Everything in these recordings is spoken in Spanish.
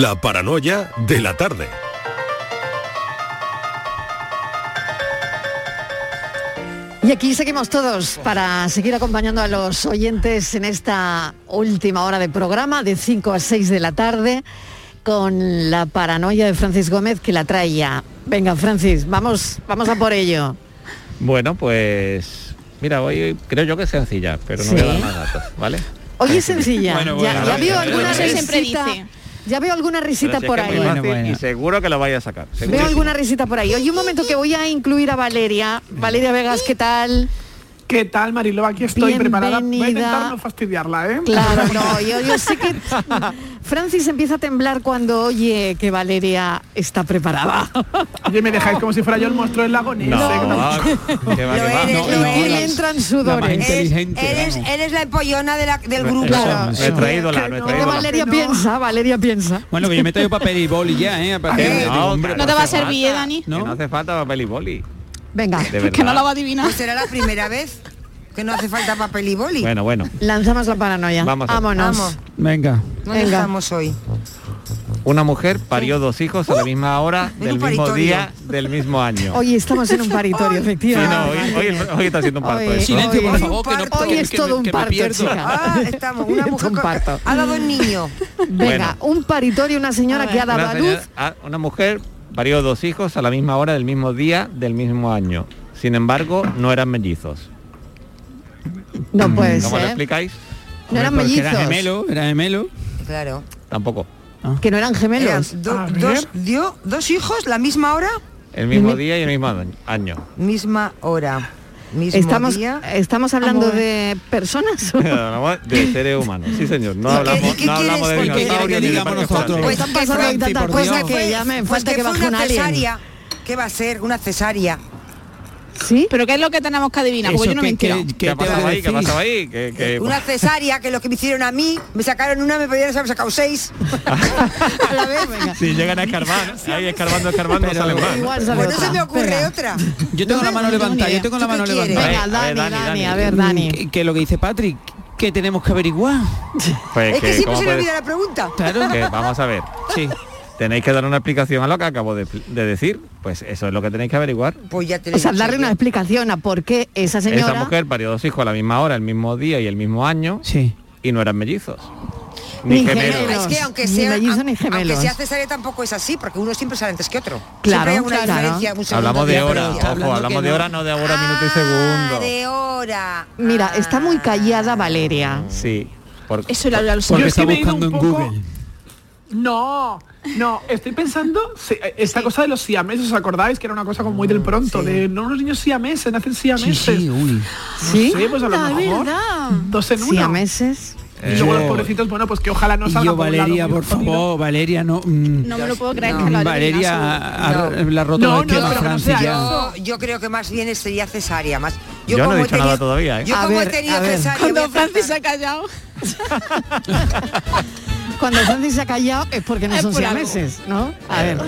La paranoia de la tarde. Y aquí seguimos todos para seguir acompañando a los oyentes en esta última hora de programa de 5 a 6 de la tarde con la paranoia de Francis Gómez que la trae ya. Venga, Francis, vamos, vamos a por ello. Bueno, pues mira, hoy creo yo que es sencilla, pero no Sí. voy a dar más datos, ¿vale? Hoy es sencilla. Bueno, ya, bueno, ya alguna siempre risita. dice. Ya veo alguna risita si por ahí. fácil y seguro que lo vaya a sacar. Veo alguna risita por ahí. Oye, un momento que voy a incluir a Valeria. Valeria Vegas, ¿qué tal? ¿Qué tal, Marilo? Aquí estoy preparada. Voy a intentar no fastidiarla, ¿eh? Claro, no, yo, yo sé que Francis empieza a temblar cuando oye que Valeria está preparada. Oye, me dejáis como si fuera yo el monstruo del lago No. No, No, no, no, le la- entran sudores. Eres, eres la empollona de la- del grupo. Claro. Que nuestra Que ídola. Valeria piensa, Valeria piensa. Bueno, que yo me traigo papel y boli ya, ¿eh? De- No, hombre, No te va a servir, falta, ¿eh, Dani? ¿No? No hace falta papel y boli. Venga. Que no lo va a adivinar. Pues será la primera vez que no hace falta papel y boli. Bueno, bueno. lanzamos la paranoia. Vamos a- Vámonos. Vamos, Venga. ¿dónde Venga. estamos hoy? Una mujer parió dos hijos a la misma hora del mismo paritorio. día del mismo año. Hoy estamos en un paritorio, Sí, no, efectivamente. hoy, hoy- hoy está siendo un parto Hoy- eso. Silencio, por favor, que no. Hoy es que todo un parto, chica. Ah, estamos, una mujer Un parto. ha dado un niño. Venga, un paritorio, una señora que ha dado Una, a luz. ah, una mujer parió dos hijos a la misma hora del mismo día del mismo año. Sin embargo, no eran mellizos. No puede ¿Cómo lo ser. explicáis? No eran Porque mellizos. Era gemelo, era gemelo. Claro. Tampoco. Que no eran Eran gemelos. do- A ver. dos, dio dos hijos la misma hora, El mismo día y el mismo año. misma hora, mismo Estamos, día. estamos hablando de personas. Hablamos de seres humanos. Sí, señor. No ¿Y qué- hablamos, y qué no hablamos de dinosaurios que ni de digamos parques. Pues Están que fue- que ya me pues falta que, fue una cesárea. ¿Qué va a ser? Una cesárea. ¿Sí? ¿Pero qué es lo que tenemos que adivinar? Porque yo no me que- ¿Qué ha pasado ahí? ¿Qué ha pasado ahí? Que, que- Una cesárea, que lo que me hicieron a mí, me sacaron una, me podían haber sacado seis. a la vez. Venga. Si llegan a escarbar, ahí escarbando, escarbando, Pero- salen más. Igual sale Pues no otra. se me ocurre Venga. otra. Yo tengo la mano levantada, yo tengo la ¿Tú qué mano levantada. Venga, A ver, Dani, Dani, Dani, a ver, Dani. Que, que lo que dice Patrick, que tenemos que averiguar. Pues Es que siempre ¿cómo se puede- olvida la pregunta. Claro. que vamos a ver. Sí. Tenéis que dar una explicación a lo que acabo de, de decir. Pues eso es lo que tenéis que averiguar. Pues ya te O sea, darle una explicación a por qué esa señora... Esa mujer parió dos hijos a la misma hora, el mismo día y el mismo año Sí. y no eran mellizos. Ni Ni gemelos. gemelos. Es que aunque Ni sea, mellizos aun- ni gemelos. aunque sea cesárea tampoco es así, porque uno siempre sale antes que otro. Claro, Siempre hay una claro. diferencia, un segundo Hablamos de hora, ojo, hablamos de hora, no de hora, minuto y Ah, segundo. de hora. Mira, está muy Ah. callada Valeria. Sí. Porque Eso era lo Porque está buscando en Google. No, no, estoy pensando, sí, esta cosa de los siameses, ¿os acordáis? Que era una cosa como muy del pronto, de no unos niños siameses, nacen Sí, siameses. sí, uy. ¿Sí? Sí, pues a lo Ah, mejor. verdad. Dos en uno. a meses. Y luego Yo- los pobrecitos, bueno, pues que ojalá no Y salgan yo, Valeria, por favor, Valeria, no. mm, No me lo puedo creer No. que lo haya Valeria ha, ha roto No, el no, esquema a pero que no Francis sea ya. eso. Yo, yo creo que más bien sería cesárea. Más. Yo no he como dicho nada todavía, ¿eh? Yo A como ver, he tenido cesárea. Cuando Francis ha callado. Cuando Francis se ha callado es porque no Es son por algo. siameses, ¿no? A ver,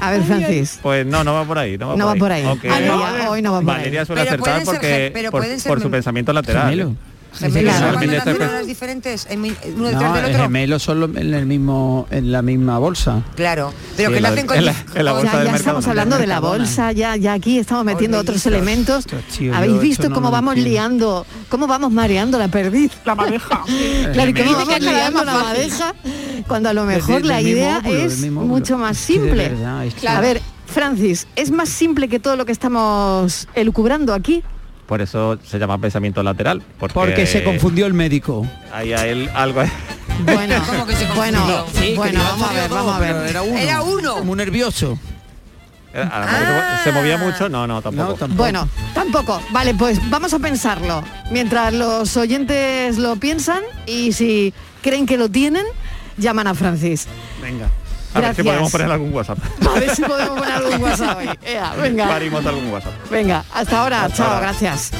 a ver, Francis. Pues no, no va por ahí. No va, No va por ahí. Aunque Valeria, hoy no va por ahí. Valeria suele Pero acertar ser porque gem- pero por, ser por su pensamiento lateral. Gemelo. Gemelos Claro. este- horas diferentes, en mi- uno detrás No, del el otro. gemelos son lo- en el mismo, en la misma bolsa. Claro, pero Sí, que en la- nacen con, en la- en la bolsa Ya, ya estamos hablando de la bolsa, ya, ya aquí estamos metiendo otros mellizos. elementos. Tío, ¿Habéis visto no cómo lo vamos liando, cómo vamos mareando la perdiz? La madeja. Claro, y cómo vamos que liando la madeja cuando a lo mejor la idea es mucho más simple. que- A ver, Francis, ¿es más simple que todo lo que estamos elucubrando aquí? Por eso se llama pensamiento lateral. Porque, Porque se confundió el médico. Hay a él algo. Bueno, ¿Cómo que se bueno, confundió? bueno, vamos a ver, vamos a ver. Era uno. Era uno. Muy nervioso. A lo mejor ¿Se movía mucho? No, no, tampoco. No, tampoco. Bueno, tampoco. Vale, pues vamos a pensarlo. Mientras los oyentes lo piensan y si creen que lo tienen, llaman a Francis. Venga. A ver si podemos poner algún WhatsApp. A ver si podemos poner algún WhatsApp hoy. Ea, venga, Parimos algún WhatsApp. venga, hasta ahora. Hasta Chao, ahora. gracias.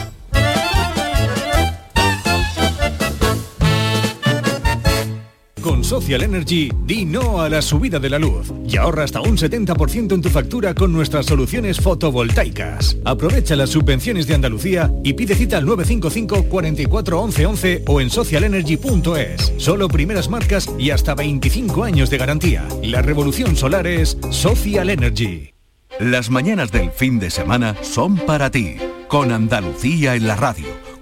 Con Social Energy, di no a la subida de la luz y ahorra hasta un 70% en tu factura con nuestras soluciones fotovoltaicas. Aprovecha las subvenciones de Andalucía y pide cita al 955 44 11 11 o en socialenergy.es. Solo primeras marcas y hasta 25 años de garantía. La revolución solar es Social Energy. Las mañanas del fin de semana son para ti, con Andalucía en la radio,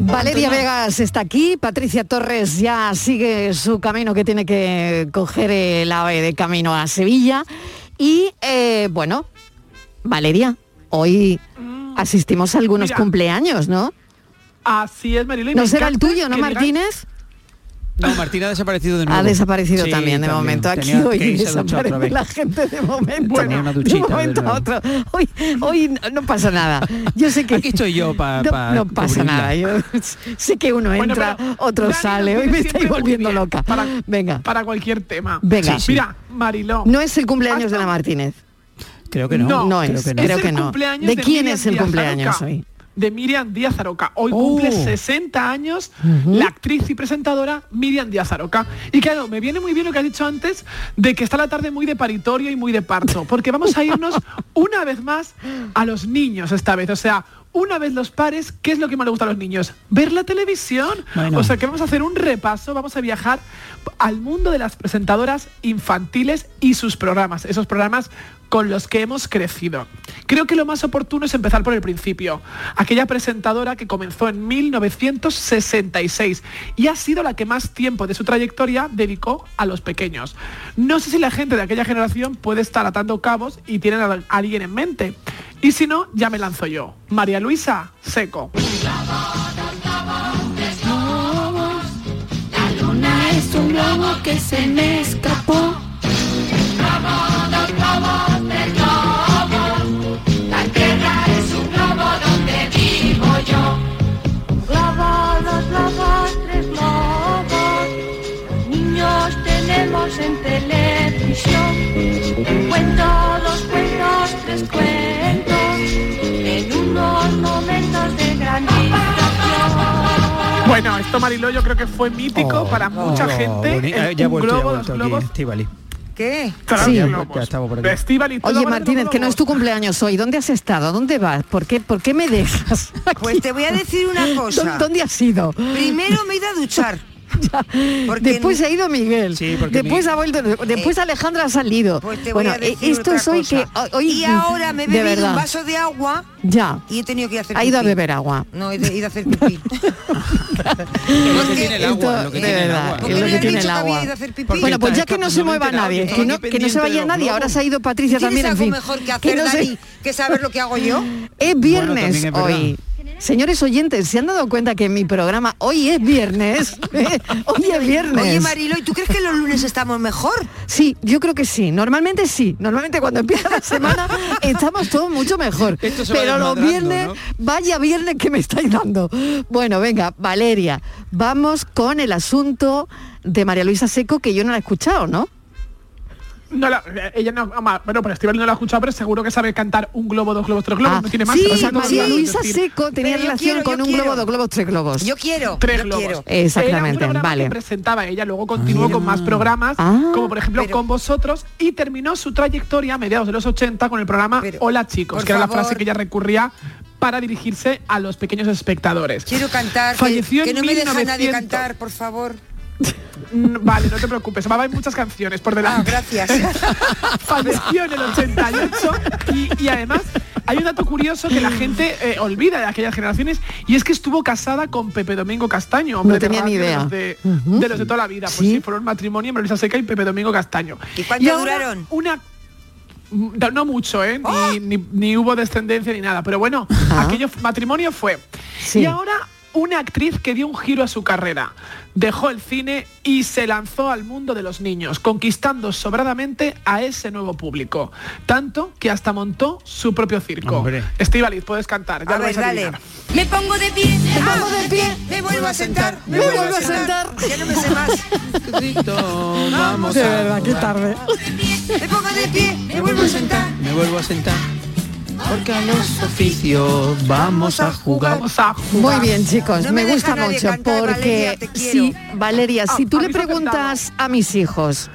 Valeria Vegas está aquí, Patricia Torres ya sigue su camino que tiene que coger el AVE de camino a Sevilla. Y eh, bueno, Valeria, hoy asistimos a algunos Mira. cumpleaños, ¿no? Así es, Mariló. y ¿No será el tuyo, no, Martínez? No, Martín ha desaparecido de nuevo. Ha desaparecido Sí, también de momento. Aquí Tenía hoy desaparece la gente de momento. Tenía una de un momento a otro. Hoy, hoy no, pasa nada. Yo sé que Aquí estoy yo para no, no pasa nada. Yo sé que uno Bueno, entra, otro Dani sale. Hoy me estáis volviendo loca. Para, Venga, para cualquier tema. venga. Mira, Mariló. No es el cumpleaños de la Martínez. Creo que no. No, No es, creo que no. creo que no. cumpleaños ¿De quién es el cumpleaños hoy? De Miriam Díaz Aroca. Hoy Oh. cumple 60 años la actriz y presentadora Miriam Díaz Aroca. Y claro, me viene muy bien lo que has dicho antes de que está la tarde muy de paritorio y muy de parto, porque vamos a irnos una vez más a los niños esta vez. O sea, una vez los pares, ¿qué es lo que más le gusta a los niños? Ver la televisión. Bueno. O sea, que vamos a hacer un repaso, vamos a viajar al mundo de las presentadoras infantiles y sus programas, esos programas con los que hemos crecido. Creo que lo más oportuno es empezar por el principio. Aquella presentadora que comenzó en 1966 y ha sido la que más tiempo de su trayectoria dedicó a los pequeños. No sé si la gente de aquella generación puede estar atando cabos y tienen a alguien en mente. Y si no, ya me lanzo yo. María Luisa Seco. Un que se me escapó. Cuento, dos cuentos, tres cuentos. En unos momentos de gran distracción. Bueno, esto Mariló yo creo que fue mítico Oh, para mucha oh, gente. El eh, ya vuelto, ya he globo, vuelto dos aquí. ¿Qué? Claro, Sí. Ya estaba por aquí. De Estíbaliz, ¿tú Oye, Martínez, los que no es tu cumpleaños hoy. ¿Dónde has estado? ¿Dónde vas? ¿Por qué, por qué me dejas? Pues te voy a decir una ¿Dó- cosa. ¿Dónde has ido? Primero me he ido a duchar. Porque Después se ha ido Miguel. Sí, porque después mi- ha vuelto. Después Alejandra ha salido. Pues te voy bueno, a decir eh, esto es hoy que hoy y ahora me he bebido verdad. un vaso de agua Ya. y he tenido que ir a hacer Ha ido a beber agua. No, he ido a hacer pipí. Es lo que tiene. Porque Bueno, pues está ya que no se mueva nadie, que no, estoy que no se vaya nadie. Ahora se ha ido Patricia ¿Tienes también, en fin. mejor que hacer, que saber lo que hago yo? Es viernes hoy. Señores oyentes, ¿se han dado cuenta que en mi programa hoy es viernes? hoy es viernes. Oye, Marilo, ¿y tú crees que los lunes estamos mejor? Sí, yo creo que sí. Normalmente sí. Normalmente cuando empieza la semana estamos todos mucho mejor. Pero los viernes, ¿no? vaya viernes que me estáis dando. Bueno, venga, Valeria, vamos con el asunto de María Luisa Seco que yo no la he escuchado, ¿no? No la- ella no, ama- bueno, pero Estivali no la ha escuchado, pero seguro que sabe cantar un globo, dos globos, tres globos, Ah, no tiene más. sí, o sea, no María sabe Luisa. Seco tenía Pero relación quiero, con un quiero. globo, dos globos, tres globos. Yo quiero, Tres yo globos. quiero. Exactamente, Era un vale. que presentaba ella, luego continuó con más programas, Ah. como por ejemplo Pero- con vosotros, y terminó su trayectoria a mediados de los 80 con el programa Pero, Hola chicos, que era la frase que ella recurría para dirigirse a los pequeños espectadores. Quiero cantar, que, Falleció que en no me deja nadie 1900. cantar, por favor. Mm, Vale, no te preocupes, a haber muchas canciones por Ah, delante. gracias. Falleció en el 88 y, y además hay un dato curioso que la gente eh, olvida de aquellas generaciones y es que estuvo casada con Pepe Domingo Castaño, hombre No tenía de ni idea. De los de, los de toda la vida. Pues Sí. sí, fueron matrimonio María Luisa Seca y Pepe Domingo Castaño. ¿Y cuánto duraron? Una no mucho, ¿eh? Ni- ¡Oh! Ni, ni hubo descendencia ni nada. Pero bueno, Ah. aquello matrimonio fue. Sí. Y ahora una actriz que dio un giro a su carrera. Dejó el cine y se lanzó al mundo de los niños, conquistando sobradamente a ese nuevo público. Tanto que hasta montó su propio circo. Estivaliz, puedes cantar. Ya A lo ver, vais a dale. Me pongo de pie. Me pongo de pie. Me vuelvo a sentar. Me vuelvo a sentar. Ya no me sé más. Vamos De a verdad, qué tarde. Me pongo de pie. Me vuelvo a sentar. Me vuelvo a sentar. Porque a los oficios vamos a jugar. Vamos a jugar. Muy bien, chicos, No me, me gusta mucho porque Valeria, si Valeria, si Ah, tú le preguntas a mis hijos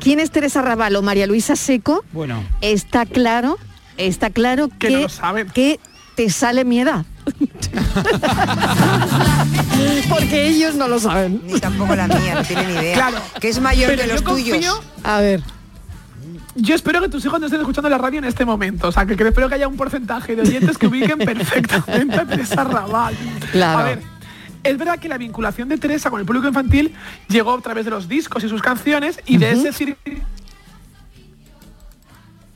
quién es Teresa Raval o María Luisa Seco, Bueno, está claro, está claro Que que, no lo saben. que te sale mi edad. porque ellos no lo saben. Ni tampoco la mía, no tiene ni idea. Claro. Que es mayor Pero que los confío- tuyos. A ver, Yo espero que tus hijos no estén escuchando la radio en este momento. O sea, que, que espero que haya un porcentaje de oyentes que ubiquen perfectamente a Teresa Raval. Claro. A ver, es verdad que la vinculación de Teresa con el público infantil llegó a través de los discos y sus canciones y de ese circuito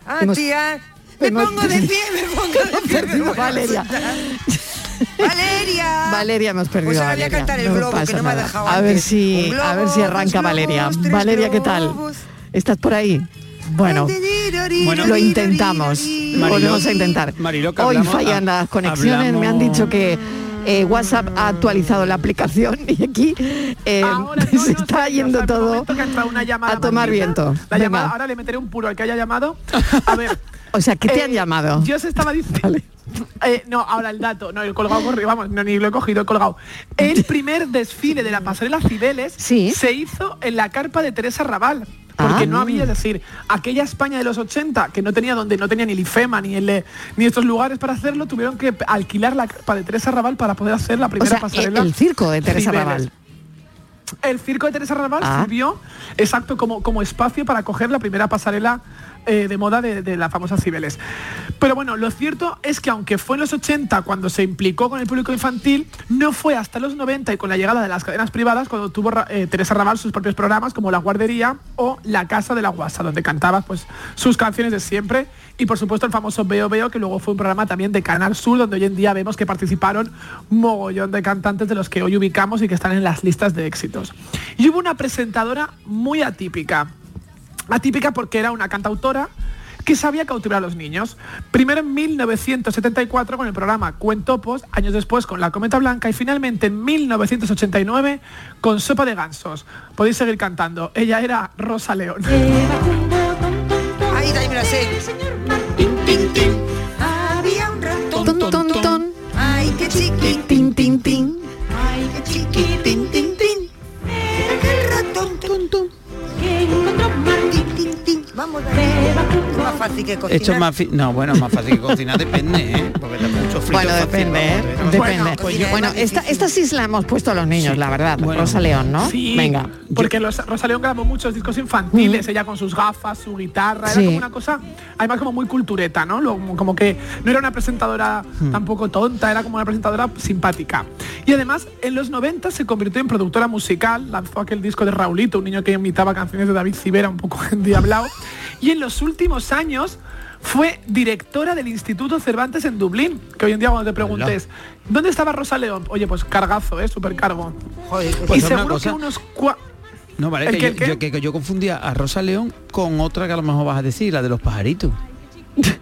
Ah, Hemos- tía. Me hemos- pongo de pie, me pongo de pie. a Valeria. Valeria. Valeria, hemos perdido Pues a ahora voy a Valeria. cantar el globo, que no me ha dejado A ver antes. si, a ver si arranca Valeria. Valeria, ¿qué tal? globos. ¿Estás por ahí? Bueno, Bueno, lo intentamos. Volvemos a intentar. Hoy fallan ha- las conexiones. Me han dicho que eh, WhatsApp ha actualizado la aplicación y aquí eh, Ahora no, se no, está yendo todo una a tomar maldita, viento. La Venga. llamada, ahora le meteré un puro al que haya llamado. A ver. O sea, ¿qué te han eh, llamado? Yo se estaba diciendo. Eh, no, ahora el dato, no, el colgado corrió, vamos, no, ni lo he cogido, he colgado. El primer desfile de la pasarela Cibeles Sí. se hizo en la carpa de Teresa Raval. Porque Ah. no había, es decir, aquella España de los 80 que no tenía donde no tenía ni el IFEMA ni el eh, ni estos lugares para hacerlo, tuvieron que alquilar la carpa de Teresa Raval para poder hacer la O primera sea, pasarela. el circo de Teresa. Raval. El circo de Teresa Raval Ah. sirvió exacto como, como espacio para coger la primera pasarela eh, de moda de, de la famosa Cibeles. Pero bueno, lo cierto es que aunque fue en los 80 cuando se implicó con el público infantil, no fue hasta los 90 y con la llegada de las cadenas privadas cuando tuvo eh, Teresa Raval sus propios programas como La Guardería o La Casa de la Guasa, donde cantaba pues, sus canciones de siempre y por supuesto el famoso Veo Veo, que luego fue un programa también de Canal Sur, donde hoy en día vemos que participaron mogollón de cantantes de los que hoy ubicamos y que están en las listas de éxitos. Y hubo una presentadora muy atípica. Atípica porque era una cantautora que sabía cautivar a los niños. Primero en 1974 con el programa Cuentopos, años después con La Cometa Blanca y finalmente en 1989 con Sopa de Gansos. Podéis seguir cantando. Ella era Rosa León. Ahí, ahí me la sé. Había un ratón. Ton, ton, ton. Ay, qué chiquitín. Tin, tin, tin. Ay, qué chiquitín, tin, tin. Era el ratón. Vamos. Es más fácil que cocinar. Esto es más... No, bueno, más fácil que cocinar depende, ¿eh? Porque te mucho frito Bueno, fácil, depende, ¿eh? vamos, Depende. Bueno, Bueno, pues yo- más esta, esta sí la hemos puesto a los niños, Sí. la verdad. Bueno. Rosa León, ¿no? Sí, Venga. porque los- Rosa León grabó muchos discos infantiles, ella con sus gafas, su guitarra, Sí. era como una cosa, además como muy cultureta, ¿no? Lo- como que no era una presentadora tampoco tonta, era como una presentadora simpática. Y además, en los 90 se convirtió en productora musical, lanzó aquel disco de Raulito, un niño que imitaba canciones de David Civera, un poco endiablado, y en los últimos años fue directora del Instituto Cervantes en Dublín, que hoy en día cuando te preguntes, ¿dónde estaba Rosa León? Oye, pues cargazo, ¿eh? Supercargo. Joder, Pues y una seguro cosa- que unos cua- No, vale, que yo confundía a Rosa León con otra que a lo mejor vas a decir, la de los pajaritos.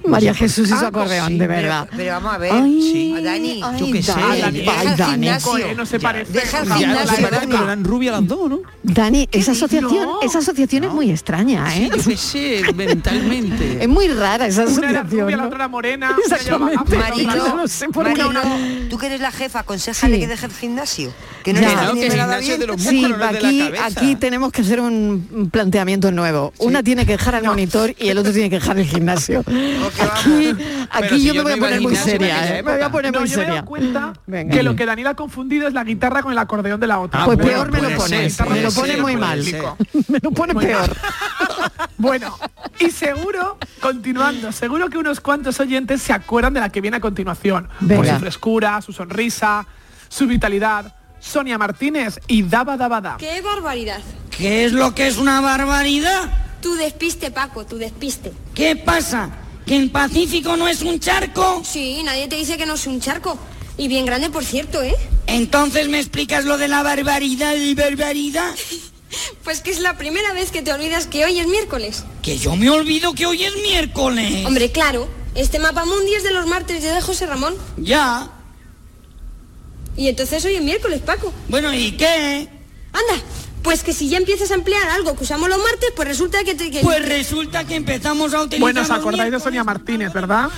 María Jesús y su Ah, acordeón, sí, de pero, verdad. pero vamos a ver. Ay, Sí. A Dani. ay, Yo qué sé. Dani, deja el gimnasio. No se parece. deja el no, Ya, gimnasio, no pero eran rubias las dos, ¿no? Dani, esa asociación, No. esa asociación es muy extraña, Sí, ¿eh? yo qué sé, mentalmente. Es muy rara esa Una era asociación. rubia, la ¿no? otra era morena. una Exactamente. otra no. no sé por qué. Marilo, tú que eres la jefa, aconsejale Sí. que deje el gimnasio. Que no Ya. No, que viniendo el nada gimnasio de los Sí, músculos, no es de la aquí, cabeza. aquí tenemos que hacer un un planteamiento nuevo. Una tiene que dejar al monitor y el otro tiene que dejar el gimnasio. Aquí, aquí si yo yo me voy a poner muy seria, ¿eh? Me voy a poner No, muy yo me he seria. dado cuenta Venga. que lo que Daniela ha confundido es la guitarra con el acordeón de la otra. Ah, Pues bueno, peor me lo ser, me lo pone ser, muy mal. Me lo pone Muy peor. Bueno, y seguro, continuando, seguro que unos cuantos oyentes se acuerdan de la que viene a continuación. Por Venga. su frescura, su sonrisa, su vitalidad. Sonia Martínez y Daba Daba Da. ¡Qué barbaridad! ¿Qué es lo que es una barbaridad? Tu despiste, Paco, tu despiste. ¿Qué pasa? ¿Que el Pacífico no es un charco? Sí, nadie te dice que no es un charco. Y bien grande, por cierto, ¿eh? Entonces me explicas lo de la barbaridad y barbaridad. Pues que es la primera vez que te olvidas que hoy es miércoles. Que yo me olvido que hoy es miércoles. Hombre, claro. Este mapa mundi es de los martes de José Ramón. Ya. Y entonces hoy es miércoles, Paco. Bueno, ¿y qué? Anda, pues que si ya empiezas a emplear algo que usamos los martes, pues resulta que te... Que... Pues resulta que empezamos a utilizar Bueno, ¿os acordáis de Sonia Martínez, verdad?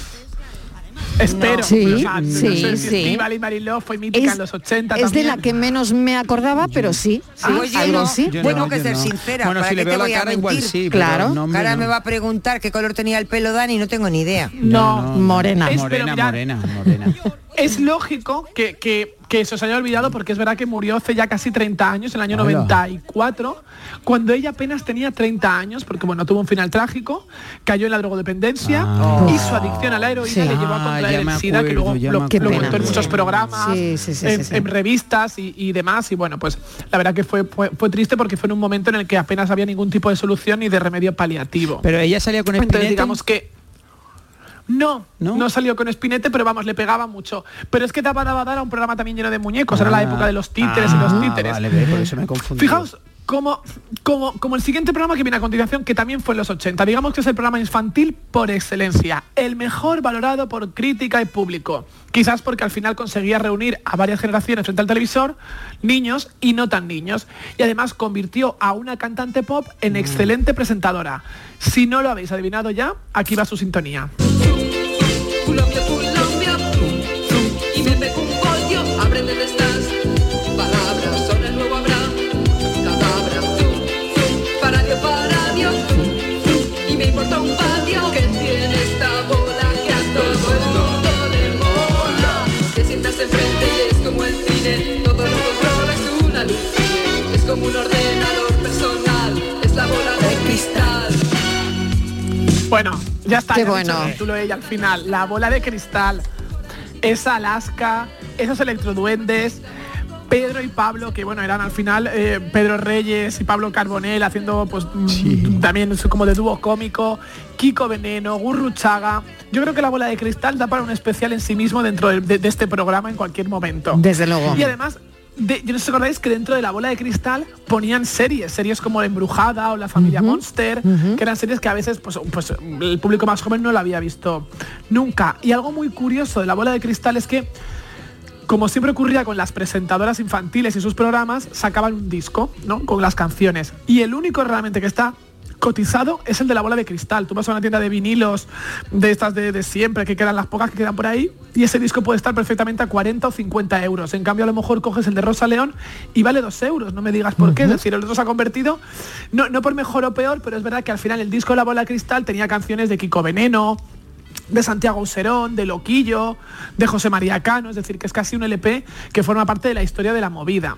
Espero. Sí, O sea, no sí, sé si sí. Y Mariló fue mítica Es, en los 80 es de la que menos me acordaba, pero sí, sí, Ah, Oye, algo no, sí. Yo Tengo que ser sincera. Bueno, ¿para si te la voy a cara, igual mentir? sí, Claro. no. me va a preguntar qué color tenía el pelo Dani, no tengo ni idea. No, morena. Es, Morena, morena, morena. Es lógico que, que, que se haya olvidado porque es verdad que murió hace ya casi 30 años, en el año Hola. 94, cuando ella apenas tenía 30 años, porque bueno, tuvo un final trágico, cayó en la drogodependencia Ah. y su adicción a la heroína Sí. le llevó a contraer el SIDA, que luego lo, lo pena. contó en muchos programas, Sí, sí, sí, en, sí, sí. en revistas y, y demás. Y bueno, pues la verdad que fue, fue, fue triste porque fue en un momento en el que apenas había ningún tipo de solución ni de remedio paliativo. Pero ella salía con Entonces digamos que no, ¿No? ¿No? salió con Spinete, pero vamos, le pegaba mucho. Pero es que daba daba dar a un programa también lleno de muñecos. Era la Ah, época de los títeres y ah, los títeres. Vale, por eso me confundí. Fijaos, como, como, como el siguiente programa que viene a continuación, que también fue en los 80. Digamos que es el programa infantil por excelencia. El mejor valorado por crítica y público. Quizás porque al final conseguía reunir a varias generaciones frente al televisor, niños y no tan niños. Y además convirtió a una cantante pop en excelente presentadora. Si no lo habéis adivinado ya, aquí va su sintonía. Colombia, Colombia, y me pego un pollo, aprende de estas palabras, el nuevo Abraham, cadabra, zum, zum, paradio, paradio, zum, zum, y me importa un patio. Que tiene esta bola que a todo el mundo le mola, te sientas enfrente y es como el cine, todo lo controla, es una luz, es como un ordenador Bueno, ya está. Qué ya bueno. el título ella al final. La bola de cristal. Esa Alaska, esos electroduendes. Pedro y Pablo, que bueno, eran al final eh, Pedro Reyes y Pablo Carbonell haciendo pues mm, también su- como de dúo cómico, Kiko Veneno, Gurruchaga. Yo creo que la bola de cristal da para un especial en sí mismo dentro de, de- de este programa en cualquier momento. Desde luego. Y además, de, yo no sé si acordáis que dentro de la bola de cristal ponían series, series como La Embrujada o La Familia Monster, que eran series que a veces pues, pues, el público más joven no la había visto nunca. Y algo muy curioso de la bola de cristal es que, como siempre ocurría con las presentadoras infantiles y sus programas, sacaban un disco, ¿no? Con las canciones. Y el único realmente que está cotizado es el de la bola de cristal. Tú vas a una tienda de vinilos de estas de, de siempre, que quedan las pocas que quedan por ahí, y ese disco puede estar perfectamente a 40 o 50 euros. En cambio, a lo mejor coges el de Rosa León y vale 2 euros, no me digas por qué. Es decir, el otro se ha convertido, no, no por mejor o peor, pero es verdad que al final el disco de la bola de cristal tenía canciones de Kiko Veneno, de Santiago Userón, de Loquillo, de José María Cano, es decir, que es casi un LP que forma parte de la historia de la movida.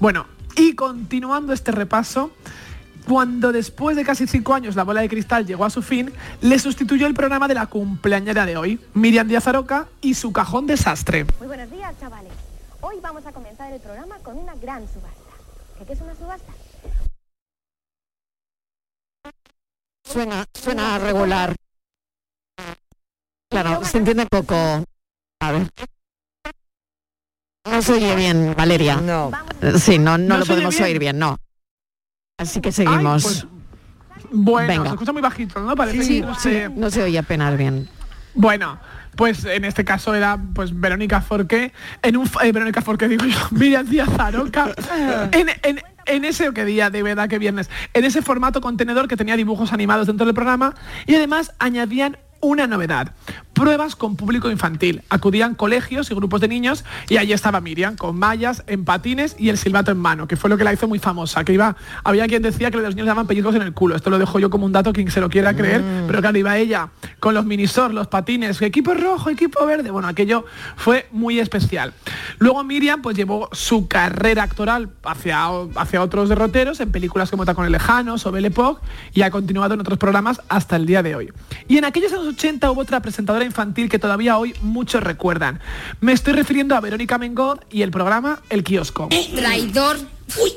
Bueno, y continuando este repaso, cuando después de casi cinco años la bola de cristal llegó a su fin, le sustituyó el programa de la cumpleañera de hoy, Miriam Díaz Aroca y su cajón desastre. Muy buenos días, chavales. Hoy vamos a comenzar el programa con una gran subasta. ¿Qué, qué es una subasta? Suena, suena regular. Claro, se entiende poco. A ver. No se oye bien, Valeria. No. Sí, no, no, ¿No lo podemos bien? oír bien, no. Así que Ay, seguimos. pues, bueno, Venga. se escucha muy bajito, ¿no? Parece Sí, que no sí, sé- no se oye apenas bien. Bueno, pues en este caso era pues Verónica Forqué, en un eh, Verónica Forqué digo yo, Miriam Díaz Aroca, en, en- en ese qué día de verdad que viernes, en ese formato contenedor que tenía dibujos animados dentro del programa y además añadían una novedad, pruebas con público infantil. Acudían colegios y grupos de niños y allí estaba Miriam con mallas, en patines y el silbato en mano, que fue lo que la hizo muy famosa, que iba, había quien decía que los niños le daban pellizcos en el culo. Esto lo dejo yo como un dato quien se lo quiera creer, pero claro, iba ella con los minisor, los patines, equipo rojo, equipo verde. Bueno, aquello fue muy especial. Luego Miriam pues llevó su carrera actoral hacia, hacia otros derroteros en películas como Tacones Lejanos o Belle Époque y ha continuado en otros programas hasta el día de hoy. Y en aquellos años 80 hubo otra presentadora infantil que todavía hoy muchos recuerdan. Me estoy refiriendo a Verónica Mengod y el programa El Kiosco. Traidor. Uy,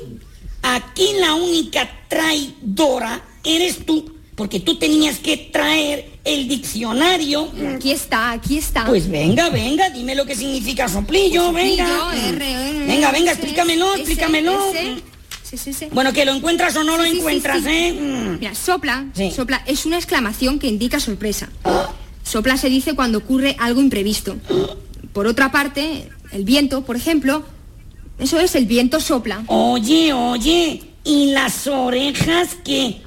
aquí la única traidora eres tú. porque tú tenías que traer el diccionario. Aquí está, aquí está. Pues venga, venga, dime lo que significa soplillo, venga. Soplillo, R, R, Venga, venga, explícamelo, explícamelo. Sí, sí, sí. Bueno, que lo encuentras o no lo Sí, sí, sí, encuentras, sí. ¿eh? Mira, sopla, sopla es una exclamación que indica sorpresa. Sopla se dice cuando ocurre algo imprevisto. Por otra parte, el viento, por ejemplo, eso es el viento sopla. Oye, oye, ¿y las orejas qué?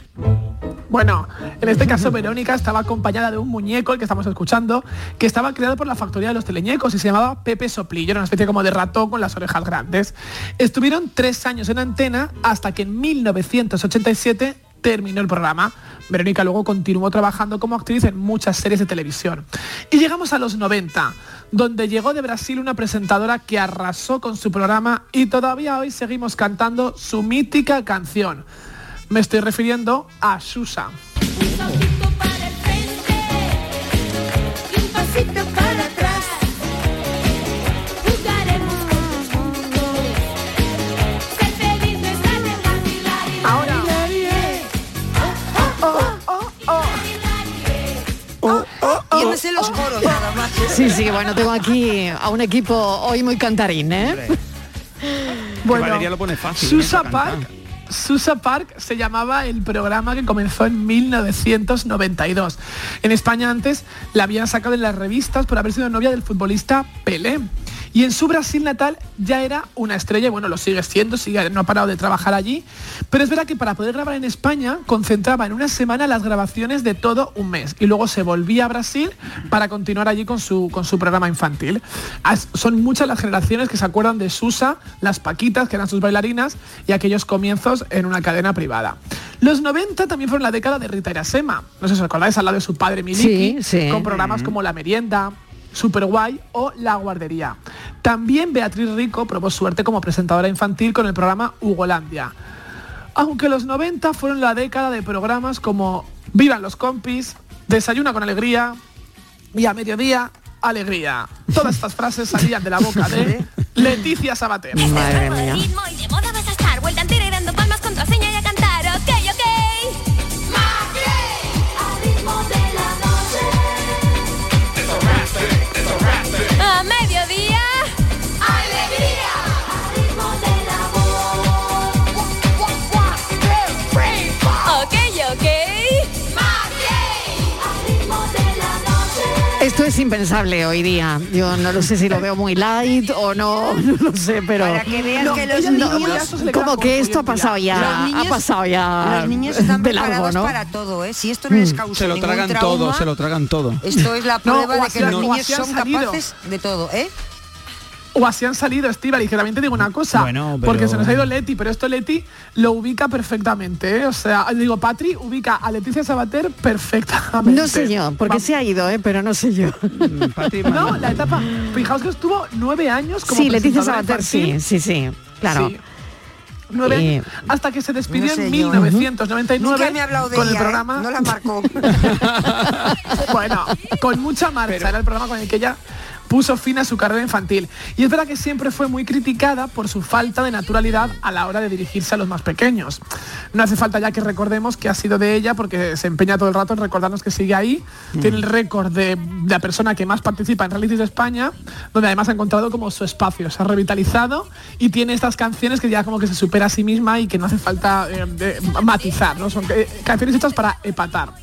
Bueno, en este caso Verónica estaba acompañada de un muñeco, el que estamos escuchando, que estaba creado por la factoría de los teleñecos y se llamaba Pepe Soplillo, era una especie como de ratón con las orejas grandes. Estuvieron tres años en antena hasta que en 1987 terminó el programa. Verónica luego continuó trabajando como actriz en muchas series de televisión. Y llegamos a los 90, donde llegó de Brasil una presentadora que arrasó con su programa y todavía hoy seguimos cantando su mítica canción. Me estoy refiriendo a Susa. Sí, sí, bueno, tengo aquí a un equipo hoy muy cantarín, ¿eh? Bueno, Valeria lo pone fácil, ¿eh? Susa Park. Susa Park se llamaba el programa que comenzó en 1992. En España antes la habían sacado en las revistas por haber sido novia del futbolista Pelé. Y en su Brasil natal ya era una estrella, y bueno, lo sigue siendo, sigue, no ha parado de trabajar allí. Pero es verdad que para poder grabar en España concentraba en una semana las grabaciones de todo un mes. Y luego se volvía a Brasil para continuar allí con su, con su programa infantil. As- Son muchas las generaciones que se acuerdan de Susa, las Paquitas, que eran sus bailarinas, y aquellos comienzos en una cadena privada. Los 90 también fueron la década de Rita Irasema. No sé si os acordáis, al lado de su padre Miliki, Sí, sí. con programas como La Merienda, Super Guay o La Guardería. También Beatriz Rico probó suerte como presentadora infantil con el programa Hugolandia. Aunque los 90 fueron la década de programas como Vivan los compis, Desayuna con alegría y a mediodía alegría. Todas estas frases salían de la boca de Leticia Sabater. Madre mía. Esto es impensable hoy día. Yo no lo sé si lo veo muy light o no, no lo sé, pero Para que veas No, que los niños... no, queda como que esto ha pasado ya, Los niños- ha pasado ya Los niños están de largo, preparados ¿no? para todo, ¿eh? Si esto no les causa Se lo tragan trauma, todo, se lo tragan todo. Esto es la prueba de que los niños son capaces de todo, ¿eh? O así han salido, Estíbal, y que también te digo una cosa, Bueno, pero- porque se nos ha ido Leti, pero esto Leti lo ubica perfectamente, ¿eh? O sea, digo, Patri ubica a Leticia Sabater perfectamente. No sé yo, porque se ha ido, ¿eh? pero no sé yo. Mm, Patri, No, la etapa, fijaos que estuvo nueve años como Sí, Leticia Sabater, sí, infantil. sí, sí, claro. Sí. Nueve Eh, hasta que se despidió no sé en yo. 1999 Nunca me ha hablado de con ella, el programa ¿eh? No la marcó. bueno, con mucha marcha. Era el programa con el que ella puso fin a su carrera infantil. Y es verdad que siempre fue muy criticada por su falta de naturalidad a la hora de dirigirse a los más pequeños. No hace falta ya que recordemos que ha sido de ella porque se empeña todo el rato en recordarnos que sigue ahí. Tiene el récord de, de la persona que más participa en realities de España, donde además ha encontrado como su espacio. Se ha revitalizado y tiene estas canciones que ya como que se supera a sí misma y que no hace falta eh, de- matizar, ¿no? Son eh, canciones hechas para epatar.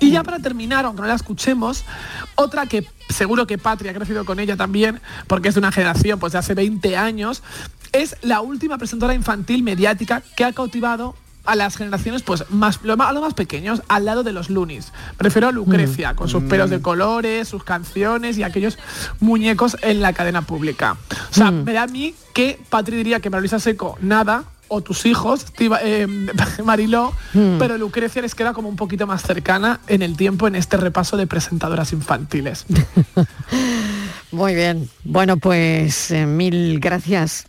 Y ya para terminar, aunque no la escuchemos, otra que seguro que Patria ha crecido con ella también, porque es de una generación pues de hace 20 años, es la última presentadora infantil mediática que ha cautivado a las generaciones pues más lo más, a los más pequeños al lado de los Lunis. Prefiero a Lucrecia con sus pelos de colores, sus canciones y aquellos muñecos en la cadena pública. O sea, me da a mí que Patri diría que Marisa Seco nada o tus hijos, Tiva- eh, Mariló, pero Lucrecia les queda como un poquito más cercana en el tiempo en este repaso de presentadoras infantiles. Muy bien. Bueno, pues eh, mil gracias,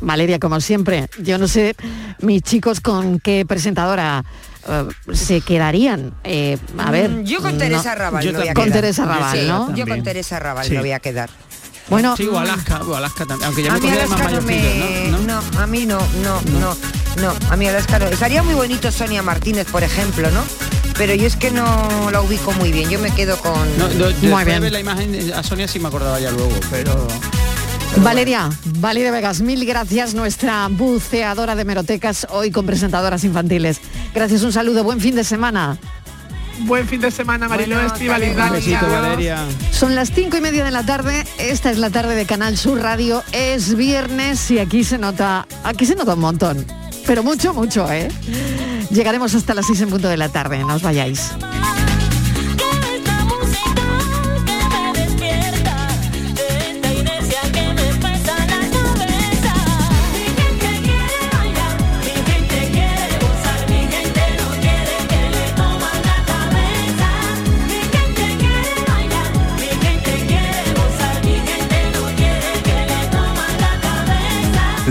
Valeria, como siempre. Yo no sé, mis chicos, con qué presentadora eh, se quedarían. Eh, a ver. Mm, Yo con no- Teresa Raval Yo me voy a Con quedar. Teresa Raval, Sí, ¿no? Yo con. Teresa Raval Sí. me voy a quedar. Bueno, Sí, o Alaska, o Alaska también. Aunque ya A me más no mayorcillo, me... ¿no? ¿no? a mí no, no, no, no. A mí Alaska no. Estaría muy bonito Sonia Martínez, por ejemplo, ¿no? pero yo es que no la ubico muy bien. Yo me quedo con... No, no, después de ver la imagen a Sonia sí me acordaba ya luego, pero... Valeria, Valeria Vegas, mil gracias, nuestra buceadora de merotecas, hoy con presentadoras infantiles. Gracias, un saludo, buen fin de semana. Buen fin de semana, Mariló Estivaliz. Un besito, Valeria. Son las cinco y media de la tarde, esta es la tarde de Canal Sur Radio, es viernes y aquí se nota, aquí se nota un montón, pero mucho, mucho, ¿eh? Llegaremos hasta las seis en punto de la tarde, no os vayáis.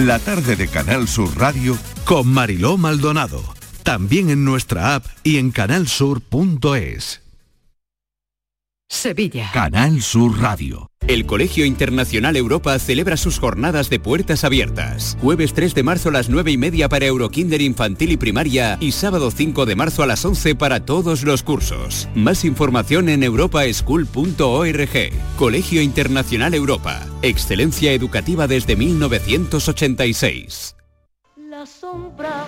La tarde de Canal Sur Radio con Mariló Maldonado. También en nuestra app y en canalsur.es. Sevilla. Canal Sur Radio. El Colegio Internacional Europa celebra sus jornadas de puertas abiertas. Jueves 3 de marzo a las 9 y media para Eurokinder infantil y primaria y sábado 5 de marzo a las 11 para todos los cursos. Más información en europaschool.org. Colegio Internacional Europa. Excelencia educativa desde 1986. La sombra,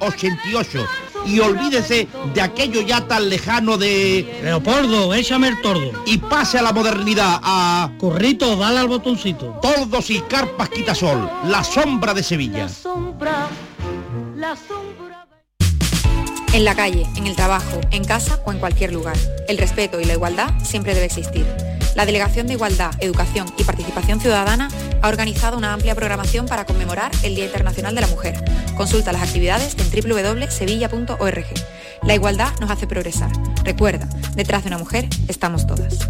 88. Y olvídese de aquello ya tan lejano de... Leopoldo, échame el tordo. Y pase a la modernidad, a... Corrito, dale al botoncito. Tordos y carpas quitasol, la sombra de Sevilla. Sombra, la sombra. En la calle, en el trabajo, en casa o en cualquier lugar. El respeto y la igualdad siempre debe existir. La Delegación de Igualdad, Educación y Participación Ciudadana ha organizado una amplia programación para conmemorar el Día Internacional de la Mujer. Consulta las actividades en www.sevilla.org. La igualdad nos hace progresar. Recuerda, detrás de una mujer estamos todas.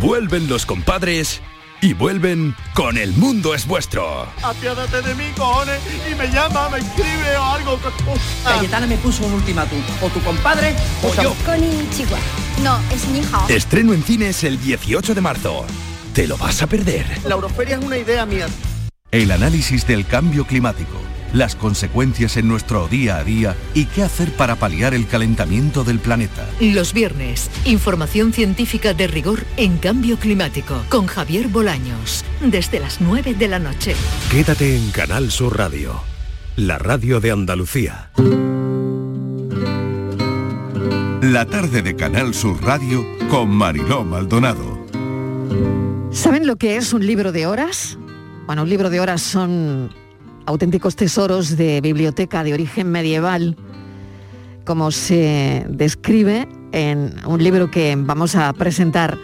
Vuelven los compadres y vuelven con El Mundo es Vuestro. Apiádate de mí, cojones, y me llama, me escribe o algo. Cayetana me puso un ultimátum. O tu compadre o yo. Konnichiwa. No, es ni hao. Estreno en cines el 18 de marzo. Te lo vas a perder. La Euroferia es una idea mía. El análisis del cambio climático, las consecuencias en nuestro día a día y qué hacer para paliar el calentamiento del planeta. Los viernes, información científica de rigor en cambio climático con Javier Bolaños, desde las 9 de la noche. Quédate en Canal Sur Radio, la radio de Andalucía. La tarde de Canal Sur Radio con Mariló Maldonado. ¿Saben lo que es un libro de horas? Bueno, un libro de horas son auténticos tesoros de biblioteca de origen medieval, como se describe en un libro que vamos a presentar